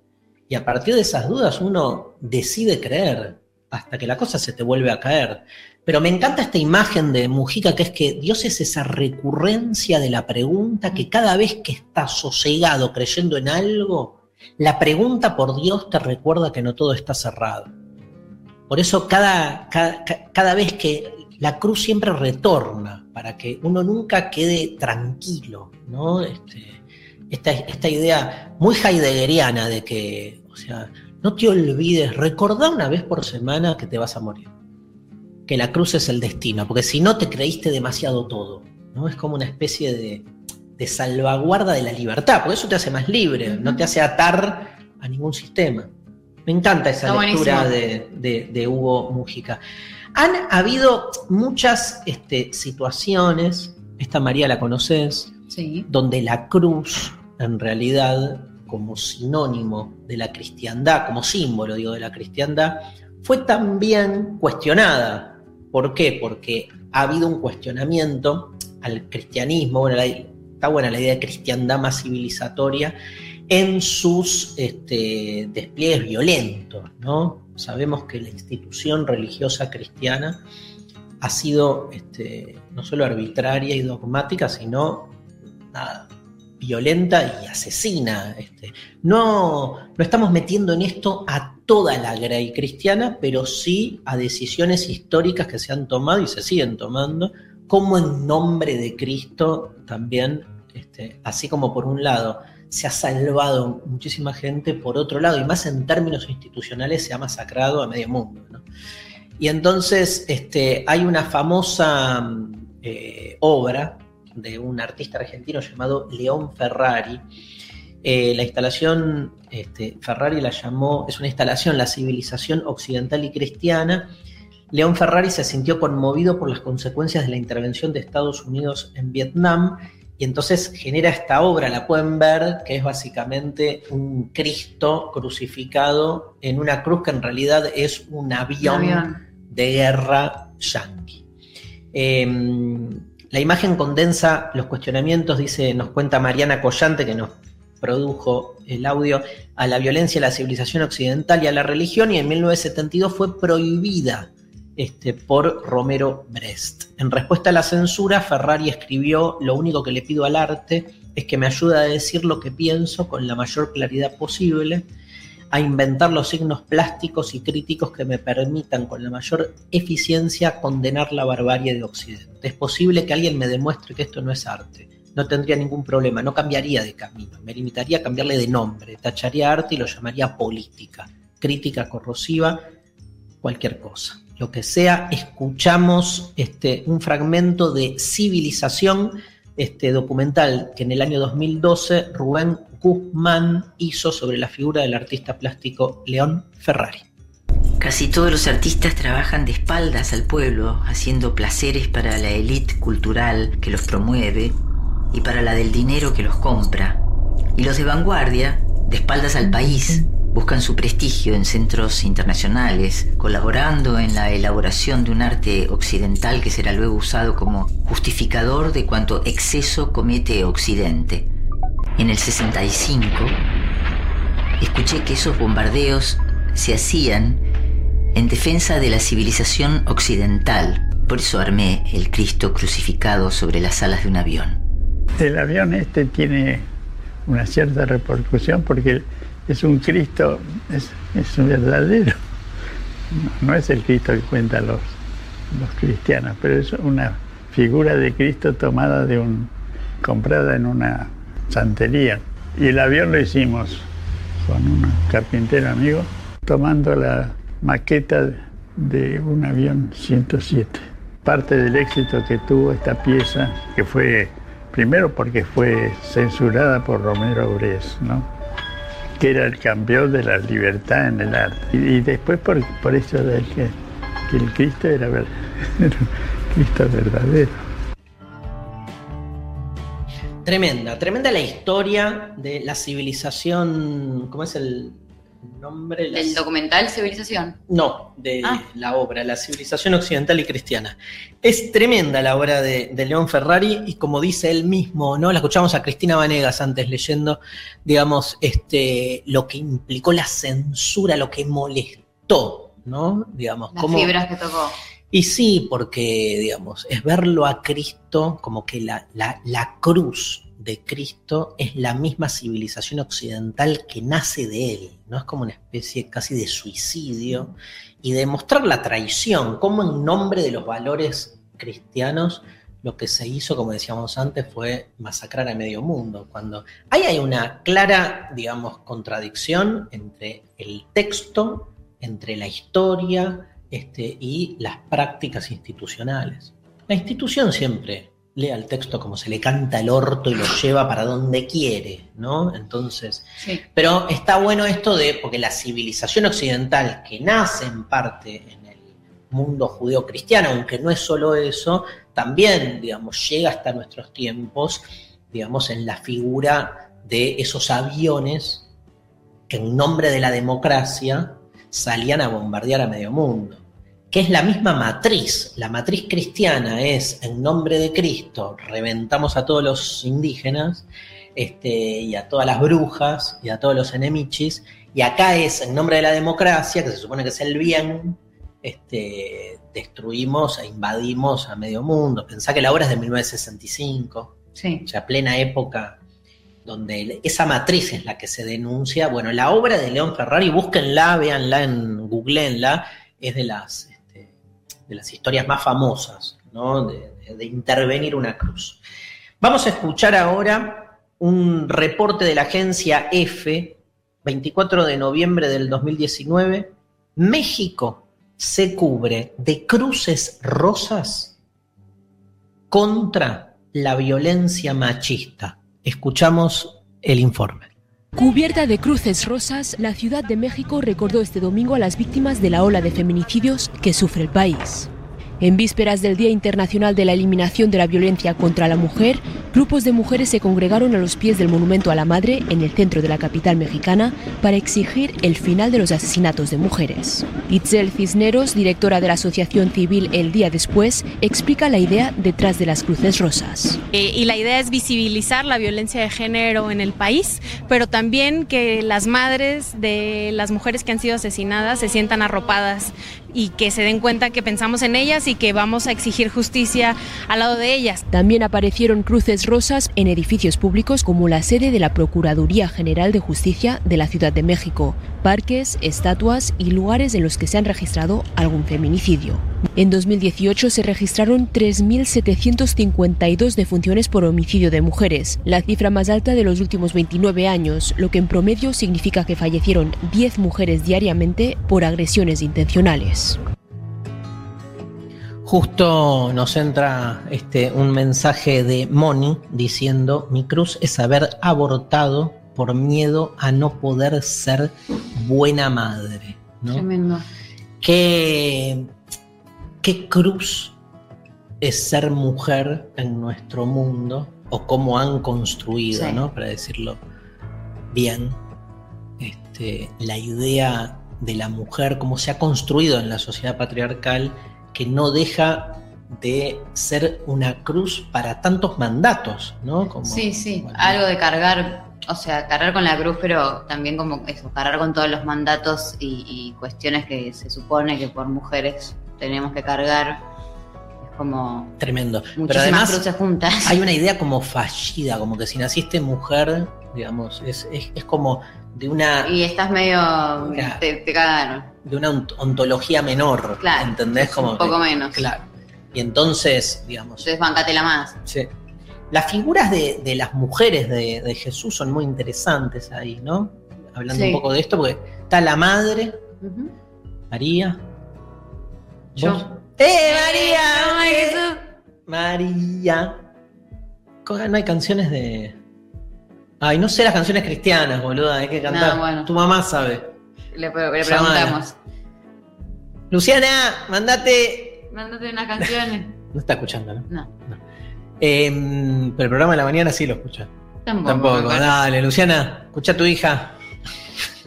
Y a partir de esas dudas uno decide creer. hasta que la cosa se te vuelve a caer. Pero me encanta esta imagen de Mujica, que es que Dios es esa recurrencia de la pregunta que cada vez que estás sosegado creyendo en algo, la pregunta por Dios te recuerda que no todo está cerrado. Por eso cada, cada, cada vez que la cruz siempre retorna, para que uno nunca quede tranquilo, ¿no? Este, esta, esta idea muy heideggeriana de que, o sea, no te olvides, recordá una vez por semana que te vas a morir. Que la cruz es el destino, porque si no te creíste demasiado todo, ¿no? Es como una especie de, de salvaguarda de la libertad, porque eso te hace más libre, no te hace atar a ningún sistema. Me encanta esa
Está
lectura de, de- de Hugo Mújica. Han habido muchas este, situaciones, esta María la conoces,
Sí.
donde la cruz, en realidad, como sinónimo de la cristiandad, como símbolo, digo, de la cristiandad, fue también cuestionada. ¿Por qué? Porque ha habido un cuestionamiento al cristianismo, bueno, la- está buena la idea de cristiandad más civilizatoria, en sus este, despliegues violentos, ¿no? Sabemos que la institución religiosa cristiana ha sido este, no solo arbitraria y dogmática, sino violenta y asesina. Este. No, no estamos metiendo en esto a toda la grey cristiana, pero sí a decisiones históricas que se han tomado y se siguen tomando, como en nombre de Cristo también, este, así como por un lado se ha salvado muchísima gente, por otro lado, y más en términos institucionales, se ha masacrado a medio mundo. Y entonces este, hay una famosa eh, obra de un artista argentino llamado León Ferrari. Eh, la instalación, este, Ferrari la llamó, es una instalación, la civilización occidental y cristiana. León Ferrari se sintió conmovido por las consecuencias de la intervención de Estados Unidos en Vietnam y entonces genera esta obra, la pueden ver, que es básicamente un Cristo crucificado en una cruz que en realidad es un avión,
Un avión.
de guerra yanqui. Eh, la imagen condensa los cuestionamientos, dice, nos cuenta Mariana Collante, que nos produjo el audio, a la violencia, a la civilización occidental y a la religión, y en 1972 fue prohibida este, por Romero Brest. En respuesta a la censura, Ferrari escribió, lo único que le pido al arte es que me ayude a decir lo que pienso con la mayor claridad posible, a inventar los signos plásticos y críticos que me permitan con la mayor eficiencia condenar la barbarie de Occidente. Es posible que alguien me demuestre que esto no es arte. No tendría ningún problema, no cambiaría de camino, me limitaría a cambiarle de nombre, tacharía arte y lo llamaría política, crítica corrosiva, cualquier cosa. Lo que sea, escuchamos este, un fragmento de Civilización, este documental que en el año 2012 Rubén Guzmán hizo sobre la figura del artista plástico León Ferrari.
Casi todos los artistas trabajan de espaldas al pueblo, haciendo placeres para la élite cultural que los promueve y para la del dinero que los compra. Y los de vanguardia, de espaldas al país, buscan su prestigio en centros internacionales, colaborando en la elaboración de un arte occidental que será luego usado como justificador de cuanto exceso comete Occidente. En el 65, escuché que esos bombardeos se hacían en defensa de la civilización occidental. Por eso armé el Cristo crucificado sobre las alas de un avión.
El avión este tiene una cierta repercusión porque es un Cristo, es, un verdadero. No es el Cristo que cuentan los, los cristianos, pero es una figura de Cristo tomada de un, comprada en una santería. Y el avión lo hicimos con un carpintero amigo, tomando la maqueta de un avión 107. Parte del éxito que tuvo esta pieza, que fue primero porque fue censurada por Romero Brest, ¿no? Que era el campeón de la libertad en el arte. Y, después por, por eso que, el Cristo era, era un Cristo verdadero.
Tremenda, tremenda la historia de la civilización, ¿cómo es el nombre? La-
¿Del documental Civilización?
No, de
Ah.
la obra, La civilización occidental y cristiana. Es tremenda la obra de, de León Ferrari y como dice él mismo, ¿no? La escuchamos a Cristina Vanegas antes leyendo, digamos, este, lo que implicó la censura, lo que molestó, ¿no? Digamos,
Las
cómo-
fibras que tocó.
Y sí, porque, digamos, es verlo a Cristo como que la, la- la cruz de Cristo es la misma civilización occidental que nace de él, ¿no? Es como una especie casi de suicidio y demostrar la traición, como en nombre de los valores cristianos lo que se hizo, como decíamos antes, fue masacrar a medio mundo. Cuando ahí hay una clara, digamos, contradicción entre el texto, entre la historia este, y las prácticas institucionales. La institución siempre lee al texto como se le canta el orto y lo lleva para donde quiere, ¿no? Entonces,
Sí.
pero está bueno esto de, porque la civilización occidental, que nace en parte en el mundo judeo-cristiano, aunque no es solo eso, también, digamos, llega hasta nuestros tiempos, digamos, en la figura de esos aviones que en nombre de la democracia salían a bombardear a medio mundo. Que es la misma matriz. La matriz cristiana es en nombre de Cristo, reventamos a todos los indígenas este, y a todas las brujas y a todos los enemichis. Y acá es en nombre de la democracia, que se supone que es el bien, este, destruimos e invadimos a medio mundo. Pensá que la obra es de 1965
Sí.
o sea, plena época donde esa matriz es la que se denuncia. Bueno, la obra de León Ferrari, búsquenla, véanla, en, googleenla, es de las, de las historias más famosas, ¿no? De, de- de intervenir una cruz. Vamos a escuchar ahora un reporte de la agencia EFE, 24 de noviembre del 2019. México se cubre de cruces rosas contra la violencia machista. Escuchamos el informe.
Cubierta de cruces rosas, la Ciudad de México recordó este domingo a las víctimas de la ola de feminicidios que sufre el país. En vísperas del Día Internacional de la Eliminación de la Violencia contra la Mujer, grupos de mujeres se congregaron a los pies del Monumento a la Madre en el centro de la capital mexicana para exigir el final de los asesinatos de mujeres. Itzel Cisneros, directora de la Asociación Civil El Día Después, explica la idea detrás de las cruces rosas.
Eh, y la idea es visibilizar la violencia de género en el país, pero también que las madres de las mujeres que han sido asesinadas se sientan arropadas y que se den cuenta que pensamos en ellas y que vamos a exigir justicia al lado de ellas.
También aparecieron cruces rosas en edificios públicos como la sede de la Procuraduría General de Justicia de la Ciudad de México, parques, estatuas y lugares en los que se han registrado algún feminicidio. En 2018 se registraron 3.752 defunciones por homicidio de mujeres, la cifra más alta de los últimos 29 años, lo que en promedio significa que fallecieron 10 mujeres diariamente por agresiones intencionales.
Justo nos entra este, un mensaje de Moni diciendo, mi cruz es haber abortado por miedo a no poder ser buena madre. ¿no?
Tremendo.
¿Qué, qué cruz es ser mujer en nuestro mundo? O cómo han construido,
Sí.
¿no? Para decirlo bien, este, la idea de la mujer, cómo se ha construido en la sociedad patriarcal, que no deja de ser una cruz para tantos mandatos, ¿no? Como-
Sí, sí,
bueno,
algo de cargar, o sea, cargar con la cruz, pero también como eso, cargar con todos los mandatos y, y cuestiones que se supone que por mujeres tenemos que cargar. Es como
Tremendo. Pero
muchísimas
además
cruces juntas.
hay una idea como fallida, como que si naciste mujer, digamos, es, es, es como de una,
Y estás medio. Te, te cagaron.
de una ont- ontología menor,
Claro,
¿entendés? Como
un poco
que-
menos.
Claro. Y entonces, digamos,
Entonces, bancatela más.
sí. las figuras de, de las mujeres de, de Jesús son muy interesantes ahí, ¿no? Hablando
Sí.
un poco de esto, porque está la madre. María.
Yo.
¿Vos? ¡Eh, María!
Ay,
¡Eh!
Jesús.
María. No hay canciones de. Ay, no sé las canciones cristianas, boluda, hay que cantar.
No, bueno.
Tu mamá sabe.
Le, preguntamos.
Luciana, mandate.
Mándate unas canciones.
No está escuchando, ¿no?
No,
Em, pero el programa de la mañana sí lo escucha.
tampoco.
Tampoco. Dale, Luciana, escucha a tu hija.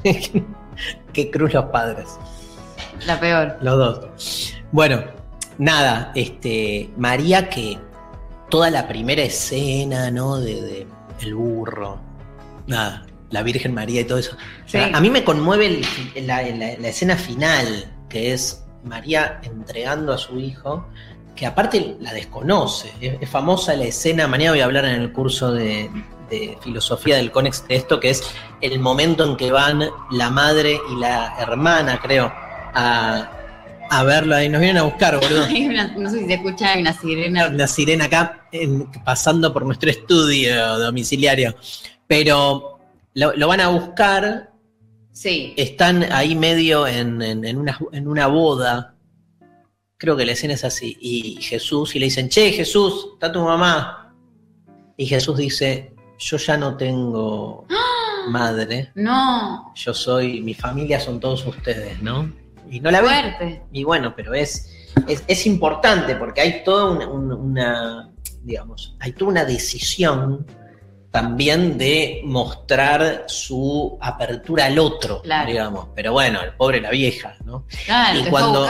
Qué cruz los padres.
La peor.
Los dos. Bueno, nada, este, María que toda la primera escena, ¿no? De, de el burro, nada, la Virgen María y todo eso. A mí me conmueve el- la, la- la escena final, que es María entregando a su hijo, que aparte la desconoce. Es, es famosa la escena, mañana voy a hablar en el curso de, de filosofía del Conex de esto, que es el momento en que van la madre y la hermana, creo, a, a verlo ahí. Nos vienen a buscar, boludo.
Hay una- no sé si se escucha, hay una sirena.
Una sirena acá en- pasando por nuestro estudio domiciliario. Pero lo, lo van a buscar.
Sí.
Están ahí medio en, en- en una, en una boda. Creo que la escena es así. Y Jesús, y le dicen, che, Jesús, está tu mamá. Y Jesús dice, yo ya no tengo madre.
No.
Yo soy, mi familia son todos ustedes, ¿no? Y no la.
Fuerte.
Y bueno, pero es, es, es importante porque hay toda una, un- una, digamos, hay toda una decisión también de mostrar su apertura al otro,
Claro.
digamos. Pero bueno, el pobre la vieja, ¿no?
Claro,
y cuando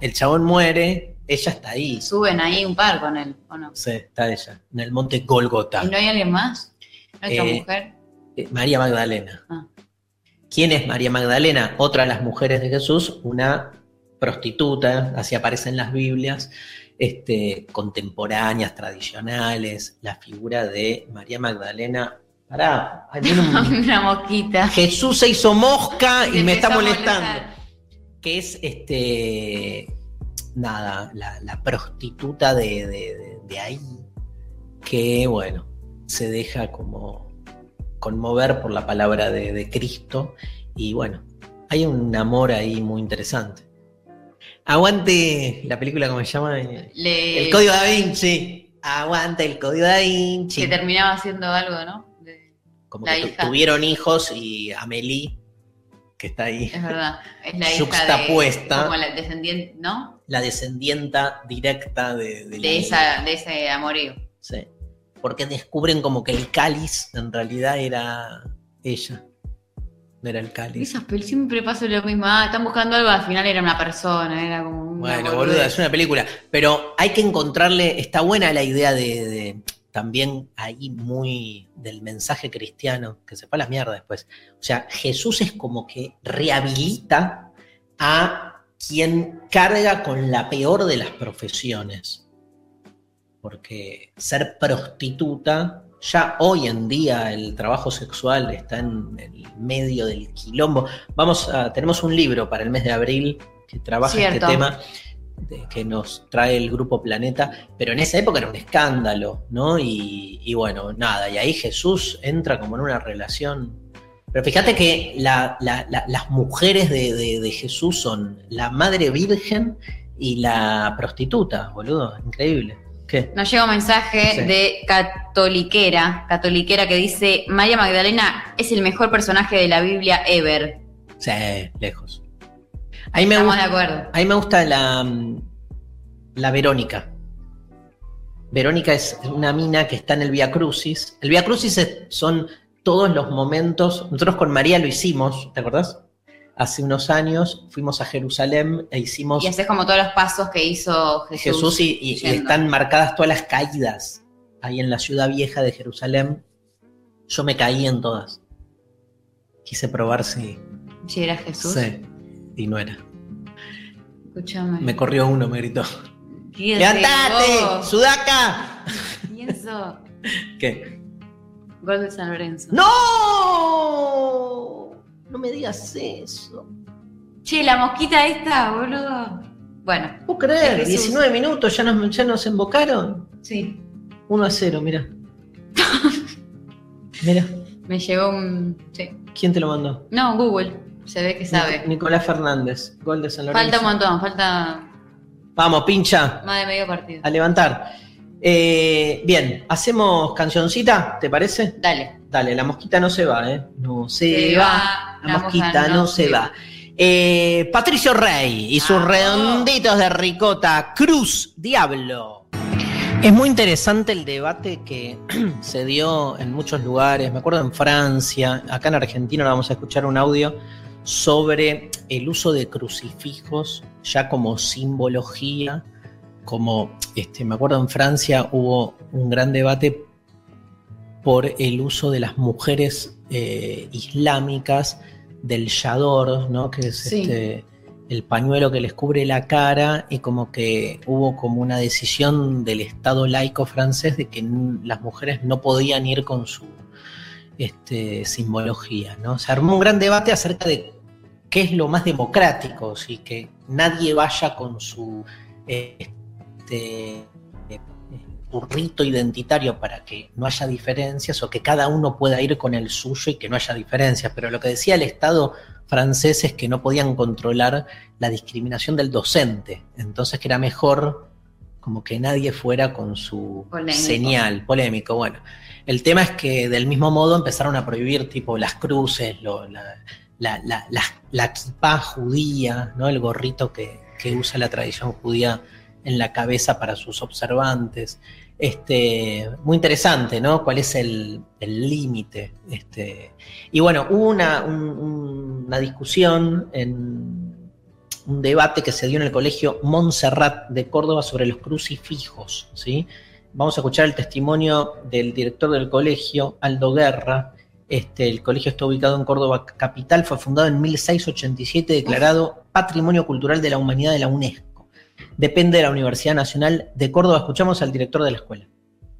el chabón muere, ella está ahí.
Suben ahí un par con él, ¿o no?
Sí, está ella, en el monte Golgota.
¿Y no hay alguien más? ¿No hay otra
Eh,
mujer?
Eh, María Magdalena.
Ah.
¿Quién es María Magdalena? Otra de las mujeres de Jesús, una prostituta, así aparece en las Biblias, este, contemporáneas, tradicionales, la figura de María Magdalena. Pará, un-
Una mosquita.
Jesús se hizo mosca y me está molestando. Que es este. Nada, la, la prostituta de, de- de- de ahí. Que bueno, se deja como conmover por la palabra de, de Cristo. Y bueno, hay un amor ahí muy interesante. Aguante la película, ¿cómo se llama?
Le-
El Código da Vinci. Aguante el Código da Vinci.
Que terminaba haciendo algo, ¿no? De-
Como
la
que
hija.
tuvieron hijos y Amelie, que está ahí,
Es verdad. Es la hija de. Como la descendiente, ¿no?
la descendienta directa de, de la-
De, esa, de ese amorío.
Sí. Porque descubren como que el cáliz en realidad era ella. No era el cáliz.
Esas pelis siempre pasa lo mismo. Ah, están buscando algo, al final era una persona, era como una
Bueno, boluda, es una película. Pero hay que encontrarle, está buena la idea de, de- también ahí muy del mensaje cristiano, que se fue a la mierda después. O sea, Jesús es como que rehabilita a quien carga con la peor de las profesiones. Porque ser prostituta, ya hoy en día el trabajo sexual está en el medio del quilombo. Vamos a, tenemos un libro para el mes de abril que trabaja
Cierto.
este tema de- que nos trae el grupo Planeta, pero en esa época era un escándalo, ¿no? Y, y bueno, nada, y ahí Jesús entra como en una relación. Pero fíjate que la- la- la- las mujeres de, de- de Jesús son la madre virgen y la prostituta, boludo, increíble. ¿Qué?
Nos llega un mensaje
Sí.
de Catoliquera, Catoliquera que dice, María Magdalena es el mejor personaje de la Biblia ever.
Sí, lejos. Ahí me
Estamos
gusta,
de acuerdo.
A mí me gusta la, la Verónica. Verónica es una mina que está en el Via Crucis. El Via Crucis es- son todos los momentos. Nosotros con María lo hicimos, ¿te acordás? Hace unos años fuimos a Jerusalén e hicimos
Y haces como todos los pasos que hizo Jesús.
Jesús y, y- y están marcadas todas las caídas ahí en la ciudad vieja de Jerusalén. Yo me caí en todas. Quise probar si.
Si era Jesús.
Sí, y no era.
Escúchame.
Me corrió uno, me gritó.
¿Quién
¡Levantate! ¡Sudaca!
Pienso.
¿Qué?
Gol de San Lorenzo.
¡No! No me digas eso.
Che, la mosquita esta, boludo. Bueno.
¿Puedo creer?
Es Jesús.
19 minutos, ya nos, ya nos embocaron.
Sí.
1 a 0, mira. mira,
Me llegó un. Sí.
¿quién te lo mandó?
No, Google. Se ve que sabe.
Nic- Nicolás Fernández, gol de San Lorenzo.
Falta un montón, falta
Vamos, pincha,
más de medio partido.
a levantar. Eh, bien, hacemos cancioncita, ¿te parece?
Dale.
Dale, la mosquita no se va, ¿eh? No se,
Se
va.
va,
La mosquita no se va. Eh, Patricio Rey y sus redonditos de ricota. Cruz, Diablo. Es muy interesante el debate que se dio en muchos lugares. Me acuerdo en Francia, acá en Argentina vamos a escuchar un audio sobre el uso de crucifijos ya como simbología, como este, me acuerdo en Francia hubo un gran debate por el uso de las mujeres eh, islámicas del yador, ¿no? que es
Sí.
este, el pañuelo que les cubre la cara y como que hubo como una decisión del Estado laico francés de que las mujeres no podían ir con su este, simbología, ¿no? Se armó un gran debate acerca de qué es lo más democrático, si que nadie vaya con su este, eh, burrito identitario para que no haya diferencias o que cada uno pueda ir con el suyo y que no haya diferencias. Pero lo que decía el Estado francés es que no podían controlar la discriminación del docente, entonces que era mejor como que nadie fuera con su
Polémico.
señal polémico. Bueno, el tema es que del mismo modo empezaron a prohibir tipo las cruces, lo- la, la, la, la, la kipá judía, ¿no? el gorrito que, que usa la tradición judía en la cabeza para sus observantes. Este, muy interesante, ¿no? ¿Cuál es el límite? Este, y bueno, hubo una, un- un- una discusión en un debate que se dio en el colegio Montserrat de Córdoba sobre los crucifijos, ¿sí? Vamos a escuchar el testimonio del director del colegio, Aldo Guerra. Este, el colegio está ubicado en Córdoba capital, fue fundado en 1687, declarado Patrimonio Cultural de la Humanidad de la UNESCO. Depende de la Universidad Nacional de Córdoba. Escuchamos al director de la escuela.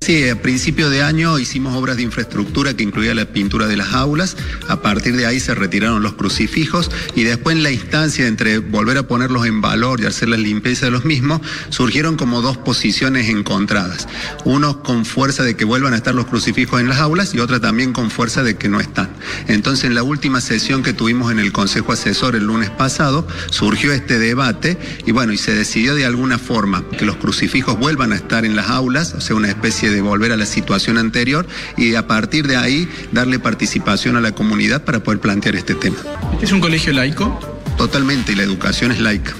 Sí, a principio de año hicimos obras de infraestructura que incluía la pintura de las aulas. A partir de ahí se retiraron los crucifijos y después en la instancia entre volver a ponerlos en valor y hacer la limpieza de los mismos, surgieron como dos posiciones encontradas. Uno con fuerza de que vuelvan a estar los crucifijos en las aulas y otra también con fuerza de que no están. Entonces en la última sesión que tuvimos en el Consejo Asesor el lunes pasado, surgió este debate y bueno, y se decidió de alguna forma que los crucifijos vuelvan a estar en las aulas, o sea, una especie de volver a la situación anterior y a partir de ahí darle participación a la comunidad para poder plantear este tema.
¿Este es un colegio laico?
Totalmente, y la educación es laica.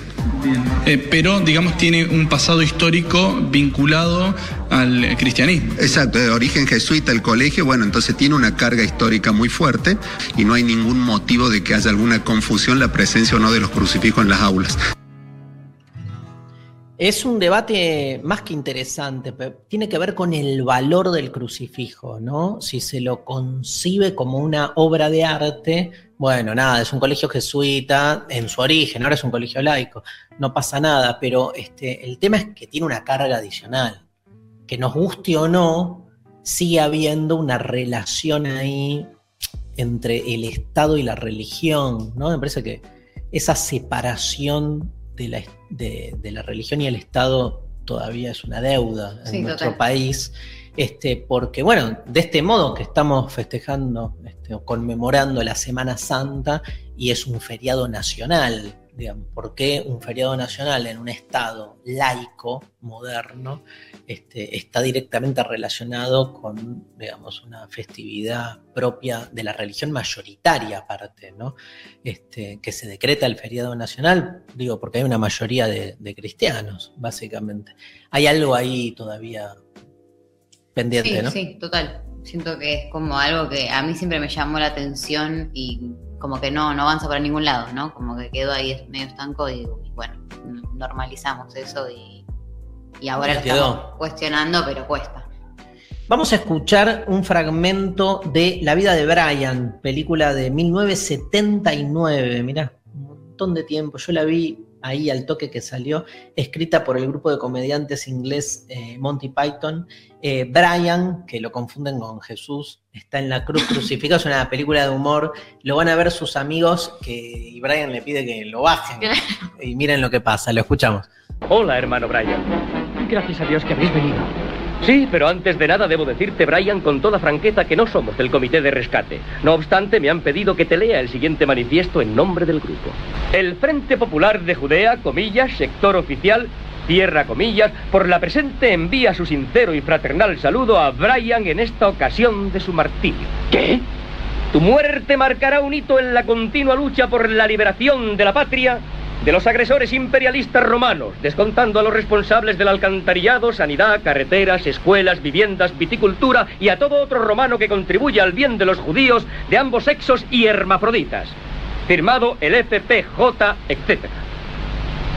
Eh, pero, digamos, tiene un pasado histórico vinculado al cristianismo.
Exacto, de origen jesuita el colegio, bueno, entonces tiene una carga histórica muy fuerte y no hay ningún motivo de que haya alguna confusión la presencia o no de los crucifijos en las aulas.
Es un debate más que interesante, pero tiene que ver con el valor del crucifijo, ¿no? Si se lo concibe como una obra de arte, bueno, nada, es un colegio jesuita en su origen, ahora es un colegio laico, no pasa nada, pero este, el tema es que tiene una carga adicional, que nos guste o no, sigue habiendo una relación ahí entre el Estado y la religión, ¿no? Me parece que esa separación de la, de, de la religión y el Estado todavía es una deuda en
Sí,
nuestro
total.
país, este, porque bueno, de este modo que estamos festejando este, o conmemorando la Semana Santa y es un feriado nacional, digamos, ¿por qué un feriado nacional en un Estado laico, moderno, este, está directamente relacionado con, digamos, una festividad propia de la religión mayoritaria aparte, ¿no? Este, que se decreta el feriado nacional, digo, porque hay una mayoría de, de cristianos, básicamente. Hay algo ahí todavía pendiente,
Sí,
¿no?
sí, total. Siento que es como algo que a mí siempre me llamó la atención y como que no, no avanza para ningún lado, ¿no? Como que quedó ahí medio estanco y, y bueno, normalizamos eso y, y ahora lo estamos cuestionando, pero cuesta.
Vamos a escuchar un fragmento de La vida de Brian, película de 1979, mirá, un montón de tiempo. Yo la vi ahí al toque que salió, escrita por el grupo de comediantes inglés eh, Monty Python. Eh, Brian, que lo confunden con Jesús, está en la cruz crucificada, es una película de humor. Lo van a ver sus amigos que, y Brian le pide que lo bajen. Y miren lo que pasa, lo escuchamos.
Hola, hermano Brian. Gracias a Dios que habéis venido. Sí, pero antes de nada debo decirte, Brian, con toda franqueza que no somos del comité de rescate. No obstante, me han pedido que te lea el siguiente manifiesto en nombre del grupo. El Frente Popular de Judea, comillas, sector oficial, cierra comillas, por la presente envía su sincero y fraternal saludo a Brian en esta ocasión de su martirio. ¿Qué? Tu muerte marcará un hito en la continua lucha por la liberación de la patria de los agresores imperialistas romanos, descontando a los responsables del alcantarillado, sanidad, carreteras, escuelas, viviendas, viticultura y a todo otro romano que contribuya al bien de los judíos de ambos sexos y hermafroditas. Firmado el FPJ, etc.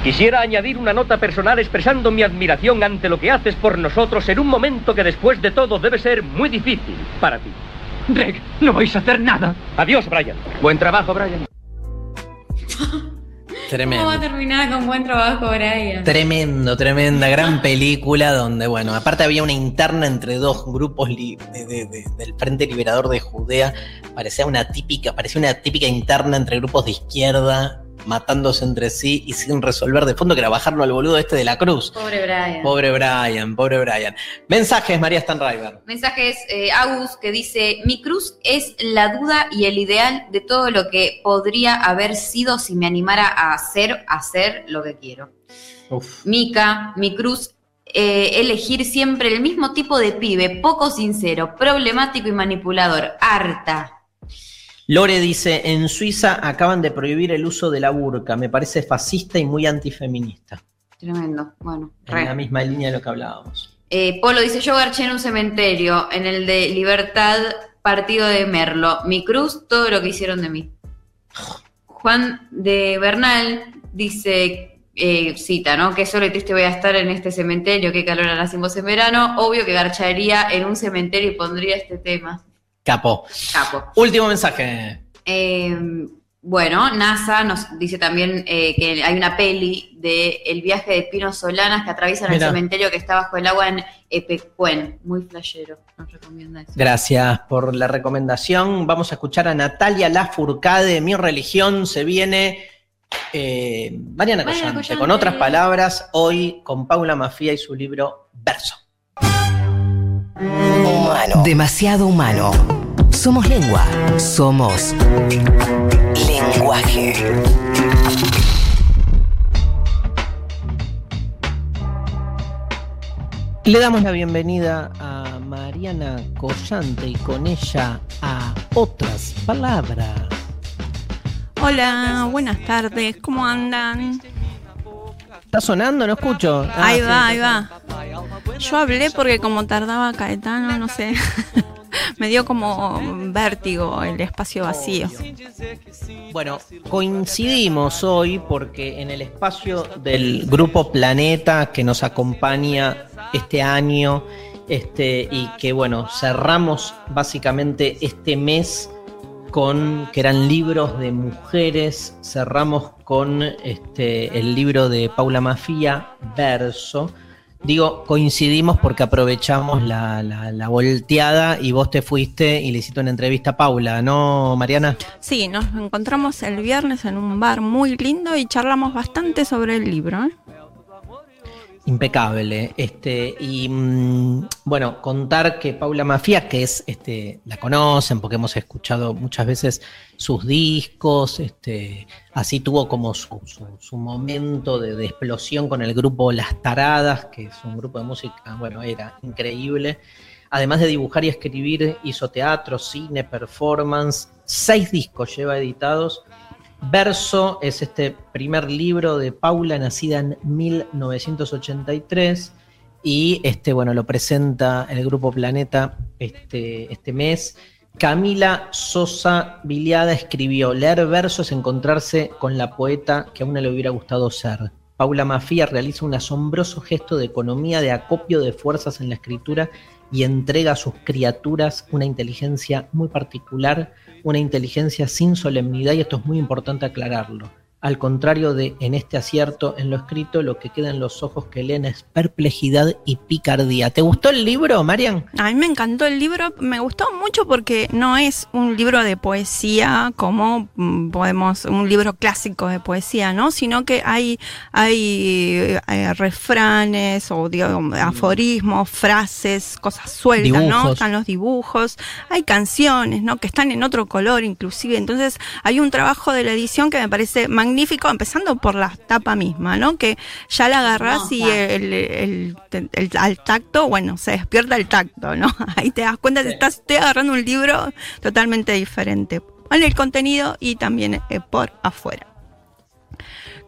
Quisiera añadir una nota personal expresando mi admiración ante lo que haces por nosotros en un momento que después de todo debe ser muy difícil para ti. Greg, no vais a hacer nada. Adiós, Brian. Buen trabajo, Brian.
Tremendo.
¿Cómo va a terminar con buen trabajo, Brian?
Tremendo, tremenda, gran película donde, bueno, aparte había una interna entre dos grupos li- de- de- de- del Frente Liberador de Judea, parecía una típica, parecía una típica interna entre grupos de izquierda, matándose entre sí y sin resolver de fondo que era bajarlo al boludo este de la cruz.
Pobre Brian.
Pobre Brian, pobre Brian. Mensajes, María Stanriver.
Mensajes eh, Agus que dice, mi cruz es la duda y el ideal de todo lo que podría haber sido si me animara a hacer, hacer lo que quiero. Mica, mi cruz, eh, elegir siempre el mismo tipo de pibe, poco sincero, problemático y manipulador, harta.
Lore dice, en Suiza acaban de prohibir el uso de la burka, me parece fascista y muy antifeminista.
Tremendo, bueno.
En
re.
la misma línea de lo que hablábamos.
Eh, Polo dice, yo garché en un cementerio, en el de Libertad, partido de Merlo. Mi cruz, todo lo que hicieron de mí. Juan de Bernal dice, eh, cita, ¿no? Qué solo y triste voy a estar en este cementerio, qué calor hará sin vos en verano. Obvio que garcharía en un cementerio y pondría este tema.
Capo.
Capo.
Último mensaje.
Eh, bueno, NASA nos dice también eh, que hay una peli de El viaje de Pino Solanas que atraviesan
Mira.
el cementerio que está bajo el agua en Epecuén. Muy flashero, nos recomienda eso.
Gracias por la recomendación. Vamos a escuchar a Natalia Lafourcade. Mi religión se viene. Eh, Mariana
Mariana
Collante,
Collante.
con otras palabras, hoy con Paula Mafia y su libro Verso.
Humano. Demasiado humano. Somos lengua. Somos lenguaje.
Le damos la bienvenida a Mariana Collante y con ella a otras palabras.
Hola, buenas tardes, ¿cómo andan?
¿Está sonando? No escucho. Ah,
ahí va, ahí va. Yo hablé porque como tardaba Caetano, no sé, me dio como vértigo el espacio vacío.
Bueno, coincidimos hoy porque en el espacio del grupo Planeta que nos acompaña este año este, y que bueno, cerramos básicamente este mes con que eran libros de mujeres, cerramos con este, el libro de Paula Mafia, Verso. Digo, coincidimos porque aprovechamos la, la- la volteada y vos te fuiste y le hiciste una entrevista a Paula, ¿no, Mariana?
Sí, nos encontramos el viernes en un bar muy lindo y charlamos bastante sobre el libro. ¿eh?
Impecable. Este, y mm, bueno, contar que Paula Mafia, que es, este, la conocen porque hemos escuchado muchas veces sus discos, este, así tuvo como su, su- su momento de, de explosión con el grupo Las Taradas, que es un grupo de música, bueno, era increíble. Además de dibujar y escribir, hizo teatro, cine, performance, seis discos lleva editados. Verso es este primer libro de Paula, nacida en 1983, y este, bueno, lo presenta el Grupo Planeta este, este mes. Camila Sosa Viliada escribió: Leer verso es encontrarse con la poeta que a uno le hubiera gustado ser. Paula Mafia realiza un asombroso gesto de economía de acopio de fuerzas en la escritura y entrega a sus criaturas una inteligencia muy particular, una inteligencia sin solemnidad, y esto es muy importante aclararlo. Al contrario de en este acierto en lo escrito, lo que queda en los ojos que leen es perplejidad y picardía. ¿Te gustó el libro, Marian?
A mí me encantó el libro, me gustó mucho porque no es un libro de poesía como mm, podemos, un libro clásico de poesía, ¿no? Sino que hay, hay eh, refranes o digamos, aforismos, frases, cosas sueltas, ¿no? Están los dibujos, hay canciones, ¿no? Que están en otro color inclusive. Entonces hay un trabajo de la edición que me parece magnífico, empezando por la tapa misma, ¿no? Que ya la agarrás y el, el- el- al tacto, bueno, se despierta el tacto, ¿no? Ahí te das cuenta que estás, estoy agarrando un libro totalmente diferente en el contenido y también eh, por afuera.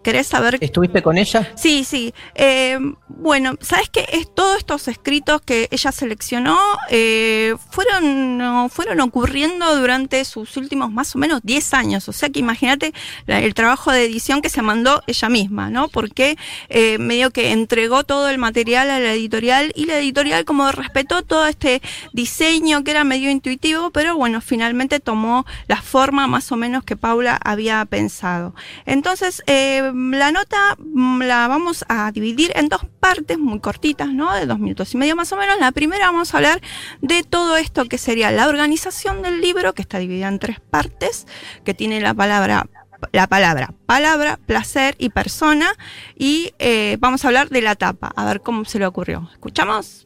¿Querés saber?
¿Estuviste con ella?
Sí, sí. Eh, bueno, ¿sabes qué? Es, todos estos escritos que ella seleccionó eh, fueron, fueron ocurriendo durante sus últimos más o menos 10 años. O sea que imagínate el trabajo de edición que se mandó ella misma, ¿no? Porque eh, medio que entregó todo el material a la editorial y la editorial como respetó todo este diseño que era medio intuitivo, pero bueno, finalmente tomó la forma más o menos que Paula había pensado. Entonces, eh, la nota mm, la vamos a dividir en dos partes muy cortitas, ¿no? De dos minutos y medio más o menos. La primera vamos a hablar de todo esto que sería la organización del libro, que está dividida en tres partes, que tiene la palabra la palabra palabra, placer y persona. Y eh, vamos a hablar de la tapa, a ver cómo se le ocurrió. ¿Escuchamos?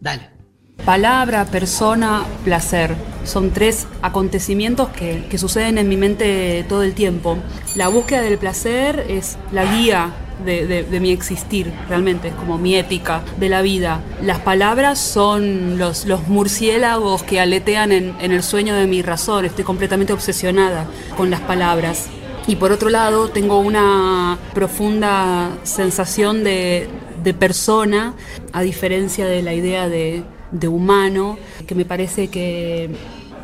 Dale.
Palabra, persona, placer. Son tres acontecimientos que, que, suceden en mi mente todo el tiempo. La búsqueda del placer es la guía de, mi existir, realmente, es como mi ética de la vida. Las palabras son los, murciélagos que aletean en, en el sueño de mi razón. Estoy completamente obsesionada con las palabras. Y por otro lado, tengo una profunda sensación de, de persona, a diferencia de la idea de, de humano, que me parece que,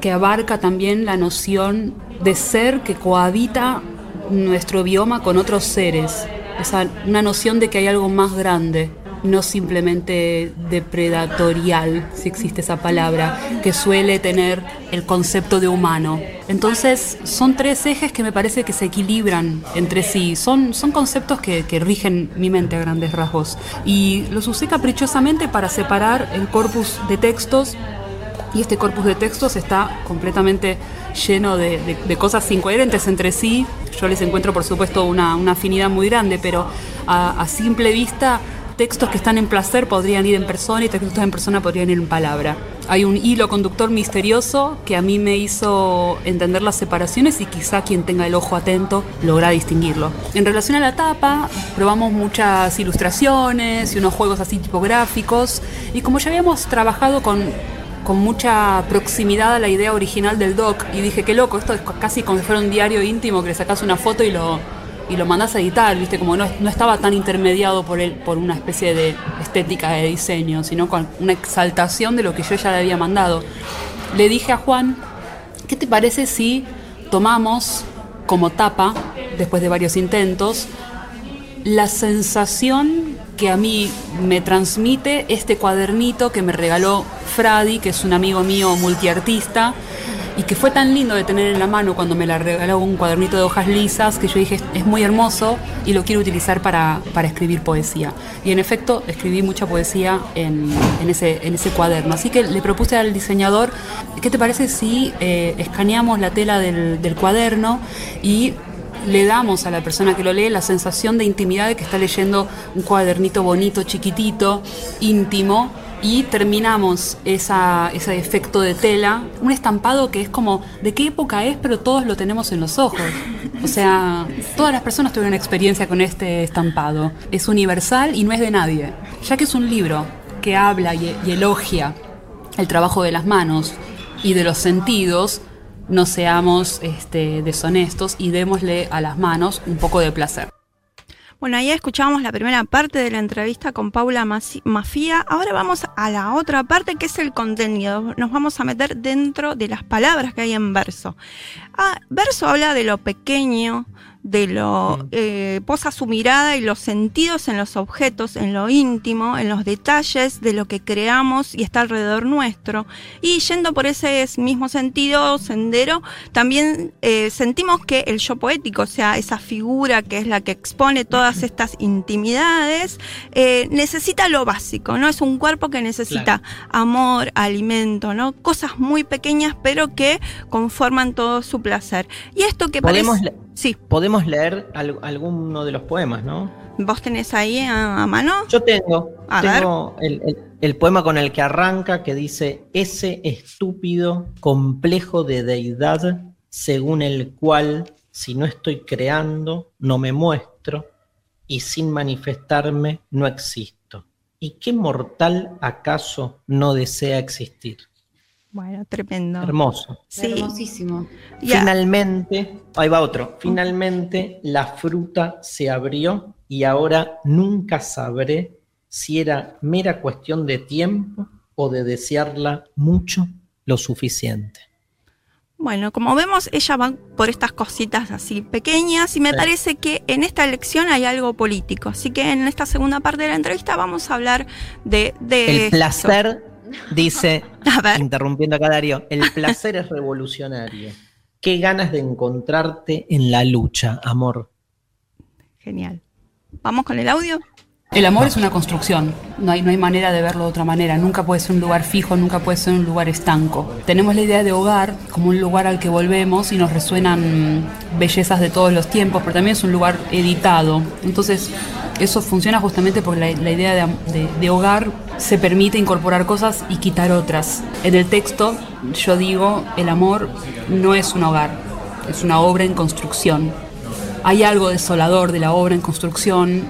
que, abarca también la noción de ser que cohabita nuestro bioma con otros seres. Esa, una noción de que hay algo más grande, no simplemente depredatorial, si existe esa palabra, que suele tener el concepto de humano. Entonces, son tres ejes que me parece que se equilibran entre sí. Son, son conceptos que, rigen mi mente a grandes rasgos. Y los usé caprichosamente para separar el corpus de textos y este corpus de textos está completamente lleno de, cosas incoherentes entre sí. Yo les encuentro, por supuesto, una, afinidad muy grande, pero a, simple vista, textos que están en placer podrían ir en persona y textos que están en persona podrían ir en palabra. Hay un hilo conductor misterioso que a mí me hizo entender las separaciones y quizá quien tenga el ojo atento logra distinguirlo. En relación a la tapa, probamos muchas ilustraciones y unos juegos así tipográficos y como ya habíamos trabajado con con mucha proximidad a la idea original del doc y dije, qué loco, esto es casi como si fuera un diario íntimo que le sacas una foto y lo, y lo mandás a editar, viste, como no, no estaba tan intermediado por, él, por una especie de estética de diseño, sino con una exaltación de lo que yo ya le había mandado. Le dije a Juan, ¿qué te parece si tomamos como tapa, después de varios intentos, la sensación que a mí me transmite este cuadernito que me regaló Fradi, que es un amigo mío multiartista, y que fue tan lindo de tener en la mano cuando me la regaló un cuadernito de hojas lisas, que yo dije, es muy hermoso y lo quiero utilizar para, para escribir poesía. Y en efecto, escribí mucha poesía en, en, ese, en ese cuaderno. Así que le propuse al diseñador, ¿qué te parece si eh, escaneamos la tela del, del cuaderno y le damos a la persona que lo lee la sensación de intimidad de que está leyendo un cuadernito bonito, chiquitito, íntimo, y terminamos esa, ese efecto de tela, un estampado que es como de qué época es, pero todos lo tenemos en los ojos. O sea, todas las personas tuvieron experiencia con este estampado. Es universal y no es de nadie, ya que es un libro que habla y, y elogia el trabajo de las manos y de los sentidos, no seamos este, deshonestos y démosle a las manos un poco de placer.
Bueno, ahí escuchamos la primera parte de la entrevista con Paula Mafía. Ahora vamos a la otra parte que es el contenido. Nos vamos a meter dentro de las palabras que hay en verso. Ah, verso habla de lo pequeño, de lo eh, posa su mirada y los sentidos en los objetos, en lo íntimo, en los detalles de lo que creamos y está alrededor nuestro. Y yendo por ese mismo sentido, sendero, también eh, sentimos que el yo poético, o sea, esa figura que es la que expone todas estas intimidades, eh, necesita lo básico, ¿no? Es un cuerpo que necesita claro. amor, alimento, ¿no? Cosas muy pequeñas, pero que conforman todo su placer. Y esto que parece... Sí.
Podemos leer al, alguno de los poemas, ¿no?
¿Vos tenés ahí a, a mano?
Yo tengo. A tengo el, el, el, poema con el que arranca que dice: Ese estúpido complejo de deidad según el cual, si no estoy creando, no me muestro y sin manifestarme no existo. ¿Y qué mortal acaso no desea existir?
Bueno, tremendo.
Hermoso.
Sí.
Hermosísimo.
Finalmente, ahí va otro. Finalmente la fruta se abrió y ahora nunca sabré si era mera cuestión de tiempo o de desearla mucho lo suficiente.
Bueno, como vemos, ella va por estas cositas así pequeñas y me
Sí.
parece que en esta elección hay algo político. Así que en esta segunda parte de la entrevista vamos a hablar de, de
El
esto.
placer, dice, interrumpiendo acá Darío, el placer es revolucionario. Qué ganas de encontrarte en la lucha, amor.
Genial. ¿Vamos con el audio?
El amor es una construcción, no hay, no hay manera de verlo de otra manera, nunca puede ser un lugar fijo, nunca puede ser un lugar estanco. Tenemos la idea de hogar como un lugar al que volvemos y nos resuenan bellezas de todos los tiempos, pero también es un lugar editado. Entonces, eso funciona justamente porque la, la idea de- de hogar se permite incorporar cosas y quitar otras. En el texto yo digo, el amor no es un hogar, es una obra en construcción. Hay algo desolador de la obra en construcción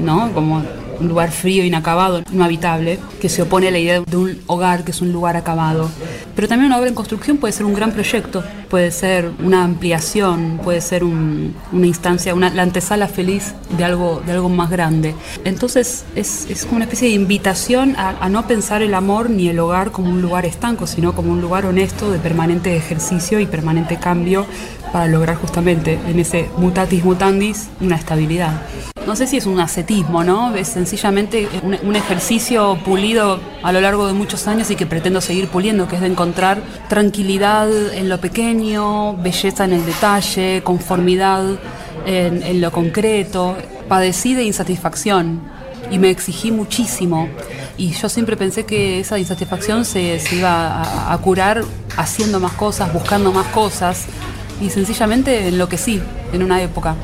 ¿no? Como un lugar frío, inacabado, no habitable, que se opone a la idea de un hogar que es un lugar acabado. Pero también una obra en construcción puede ser un gran proyecto, puede ser una ampliación, puede ser un- una instancia, una, la antesala feliz de algo, de algo más grande. Entonces es, es como una especie de invitación a no pensar el amor ni el hogar como un lugar estanco, sino como un lugar honesto de permanente ejercicio y permanente cambio para lograr justamente en ese mutatis mutandis una estabilidad. No sé si es un ascetismo, ¿no? Es sencillamente un, un ejercicio pulido a lo largo de muchos años y que pretendo seguir puliendo, que es de encontrar tranquilidad en lo pequeño, belleza en el detalle, conformidad en, en lo concreto. Padecí de insatisfacción y me exigí muchísimo. Y yo siempre pensé que esa insatisfacción se, se iba a, a curar haciendo más cosas, buscando más cosas. Y sencillamente enloquecí en una época.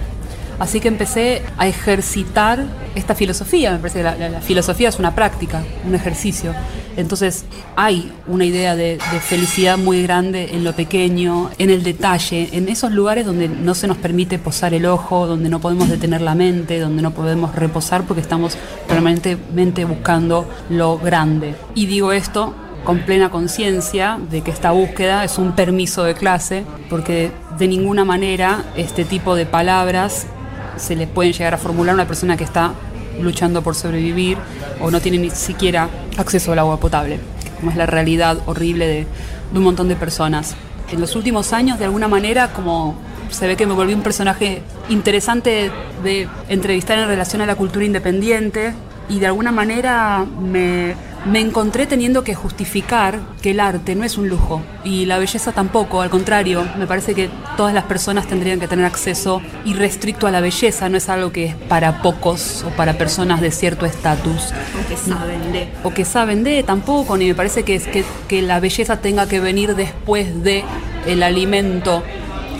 Así que empecé a ejercitar esta filosofía. Me parece que la, filosofía es una práctica, un ejercicio. Entonces hay una idea de, de felicidad muy grande en lo pequeño, en el detalle, en esos lugares donde no se nos permite posar el ojo, donde no podemos detener la mente, donde no podemos reposar porque estamos permanentemente buscando lo grande. Y digo esto con plena conciencia de que esta búsqueda es un permiso de clase, porque de ninguna manera este tipo de palabras se le pueden llegar a formular a una persona que está luchando por sobrevivir o no tiene ni siquiera acceso al agua potable, como es la realidad horrible de, un montón de personas. En los últimos años, de alguna manera, como se ve que me volví un personaje interesante de entrevistar en relación a la cultura independiente y de alguna manera me, me encontré teniendo que justificar que el arte no es un lujo y la belleza tampoco, al contrario, me parece que todas las personas tendrían que tener acceso irrestricto a la belleza, no es algo que es para pocos o para personas de cierto estatus.
O que saben de.
O que saben de tampoco, ni me parece que, es que, que la belleza tenga que venir después de el alimento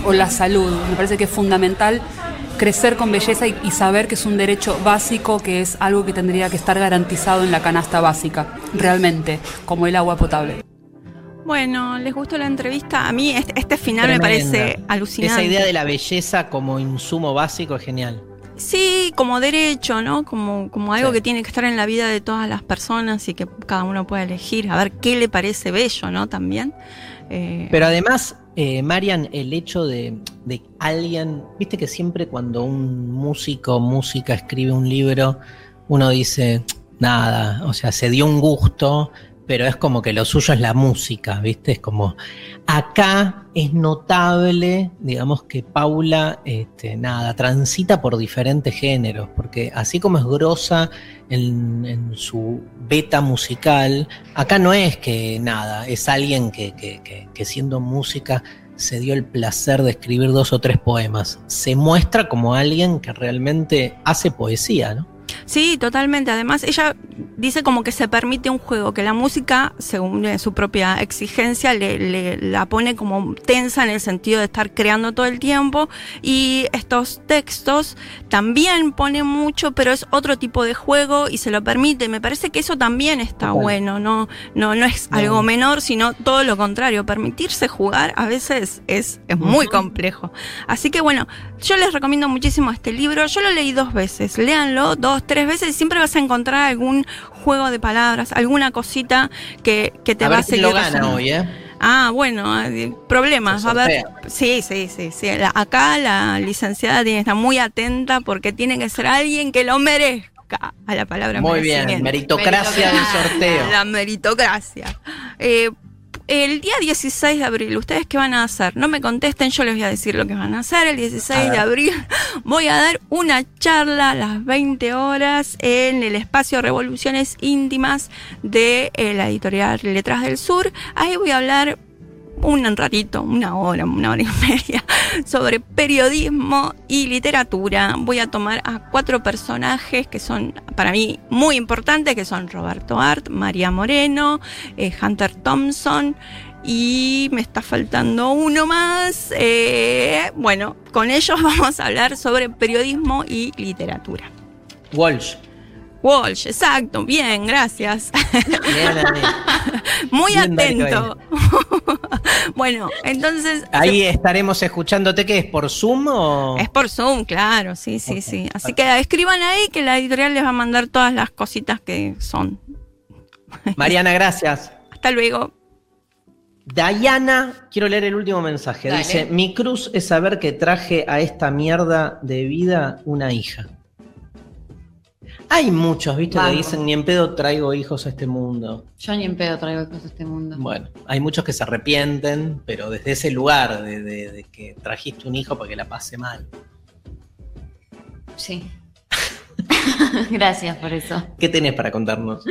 o la salud. Me parece que es fundamental crecer con belleza y, y saber que es un derecho básico, que es algo que tendría que estar garantizado en la canasta básica, realmente, como el agua potable.
Bueno, ¿les gustó la entrevista? A mí este, este final me parece alucinante.
Esa idea de la belleza como insumo básico es genial.
Sí, como derecho, ¿no? Como, como algo
Sí.
que tiene que estar en la vida de todas las personas y que cada uno puede elegir, a ver qué le parece bello, ¿no? También. Eh,
Pero además, eh, Marian, el hecho de, de alguien, viste que siempre cuando un músico, música escribe un libro, uno dice, nada, o sea, se dio un gusto, pero es como que lo suyo es la música, viste, es como, acá es notable, digamos que Paula, este, nada, transita por diferentes géneros, porque así como es grosa en, en su beta musical, acá no es que nada, es alguien que, que- que- que siendo música se dio el placer de escribir dos o tres poemas. Se muestra como alguien que realmente hace poesía, ¿no?
Sí, totalmente. Además, ella dice como que se permite un juego, que la música, según eh, su propia exigencia, le, le- la pone como tensa en el sentido de estar creando todo el tiempo. Y estos textos también ponen mucho, pero es otro tipo de juego y se lo permite. Me parece que eso también está bueno, no, no, no es
No.
algo menor, sino todo lo contrario. Permitirse jugar a veces es, es muy complejo. Así que bueno, yo les recomiendo muchísimo este libro. Yo lo leí dos veces. Léanlo dos, tres tres veces y siempre vas a encontrar algún juego de palabras, alguna cosita que, que te
a
va
ver
a seguir.
lo gana hoy, ¿eh?
Ah, bueno, problemas. Va a haber. Sí, sí, sí, sí. La- acá la licenciada tiene que estar muy atenta porque tiene que ser alguien que lo merezca. A la palabra
Muy bien, meritocracia del sorteo.
La meritocracia. Eh, el día 16 de abril, ¿ustedes qué van a hacer? No me contesten, yo les voy a decir lo que van a hacer. El 16
A ver.
de abril voy a dar una charla a las 20 horas en el espacio Revoluciones Íntimas de eh, la editorial Letras del Sur. Ahí voy a hablar un ratito, una hora, una hora y media, sobre periodismo y literatura. Voy a tomar a cuatro personajes que son para mí muy importantes, que son Roberto Art, María Moreno, eh, Hunter Thompson. Y me está faltando uno más. Eh, bueno, con ellos vamos a hablar sobre periodismo y literatura.
Walsh.
Walsh, exacto, bien, gracias.
Bien.
Muy
Bien,
atento. bueno, entonces
Ahí estaremos escuchándote, ¿qué es? ¿Por Zoom o...?
Es por Zoom, claro, sí, sí, sí. Así que escriban ahí que la editorial les va a mandar todas las cositas que son.
Mariana, gracias.
Hasta luego.
Diana, quiero leer el último mensaje.
Dale.
Dice, mi cruz es saber que traje a esta mierda de vida una hija. Hay muchos, ¿viste?
Banco.
Que dicen, ni en pedo traigo hijos a este mundo.
Yo ni en pedo traigo cosas a este mundo.
Bueno, hay muchos que se arrepienten, pero desde ese lugar de, de- de que trajiste un hijo para que la pase mal.
Sí. Gracias por eso.
¿Qué tenés para contarnos?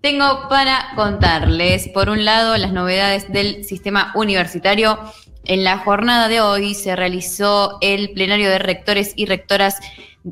Tengo para contarles, por un lado, las novedades del sistema universitario. En la jornada de hoy se realizó el plenario de rectores y rectoras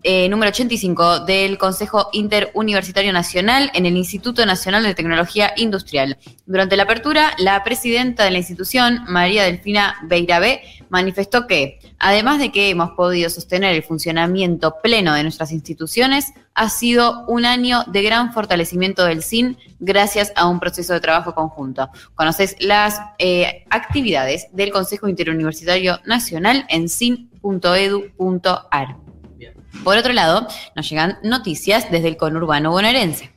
eh, número 85 del Consejo Interuniversitario Nacional en el Instituto Nacional de Tecnología Industrial. Durante la apertura, la presidenta de la institución, María Delfina Beirabé, manifestó que, además de que hemos podido sostener el funcionamiento pleno de nuestras instituciones, ha sido un año de gran fortalecimiento del CIN gracias a un proceso de trabajo conjunto. Conoces las eh, actividades del Consejo Interuniversitario Nacional en sin.edu.ar. Por otro lado, nos llegan noticias desde el conurbano bonaerense.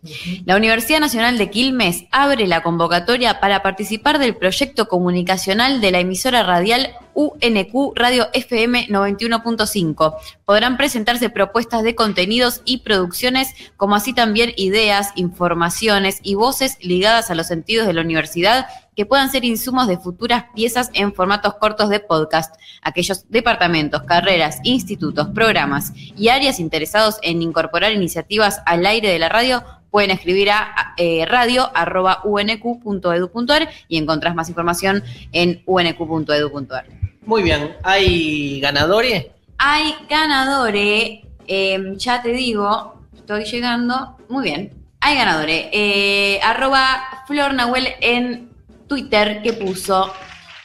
La Universidad Nacional de Quilmes abre la convocatoria para participar del proyecto comunicacional de la emisora radial UNQ Radio FM 91.5. Podrán presentarse propuestas de contenidos y producciones, como así también ideas, informaciones y voces ligadas a los sentidos de la universidad que puedan ser insumos de futuras piezas en formatos cortos de podcast. Aquellos departamentos, carreras, institutos, programas y áreas interesados en incorporar iniciativas al aire de la radio pueden escribir a eh, radio.unq.edu.ar y encontrás más información en unq.edu.ar.
Muy bien, ¿hay ganadores?
Hay ganadores, eh, ya te digo, estoy llegando, muy bien, hay ganadores. Eh, arroba Flor Nahuel en Twitter que puso,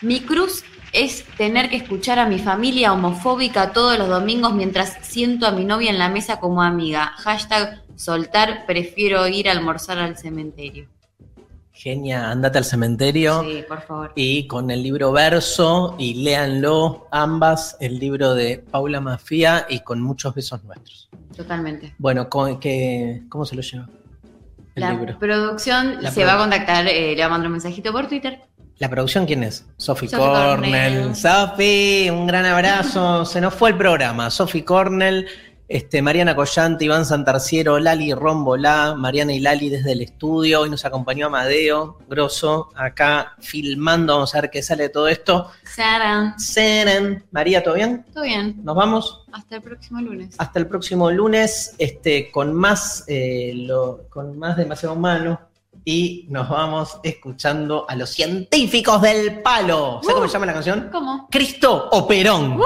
mi cruz es tener que escuchar a mi familia homofóbica todos los domingos mientras siento a mi novia en la mesa como amiga. Hashtag soltar, prefiero ir a almorzar al cementerio.
Genia, andate al cementerio.
Sí, por favor.
Y con el libro Verso, y léanlo ambas, el libro de Paula Mafía y con muchos besos nuestros.
Totalmente.
Bueno, ¿cómo, qué- cómo se lo lleva? El
La
libro.
producción
La
se
produ-
va a contactar, eh, le va a mandar un mensajito por Twitter.
¿La producción quién es? Sofi
Sofi
Cornell.
Cornell.
Sofi, un gran abrazo. Se nos fue el programa. Sofi Cornell, este, Mariana Collante, Iván Santarciero, Lali Rombolá, Mariana y Lali desde el estudio. Hoy nos acompañó Amadeo Grosso acá filmando. Vamos a ver qué sale de todo esto.
Sara,
Seren. María, ¿todo bien?
todo bien.
¿Nos vamos?
Hasta el próximo lunes.
Hasta el próximo lunes, este, con más, eh, lo- con más demasiado humano. Y nos vamos escuchando a los científicos del palo. ¿Sabes cómo se llama la canción?
¿Cómo?
Cristo o Perón.
Uh.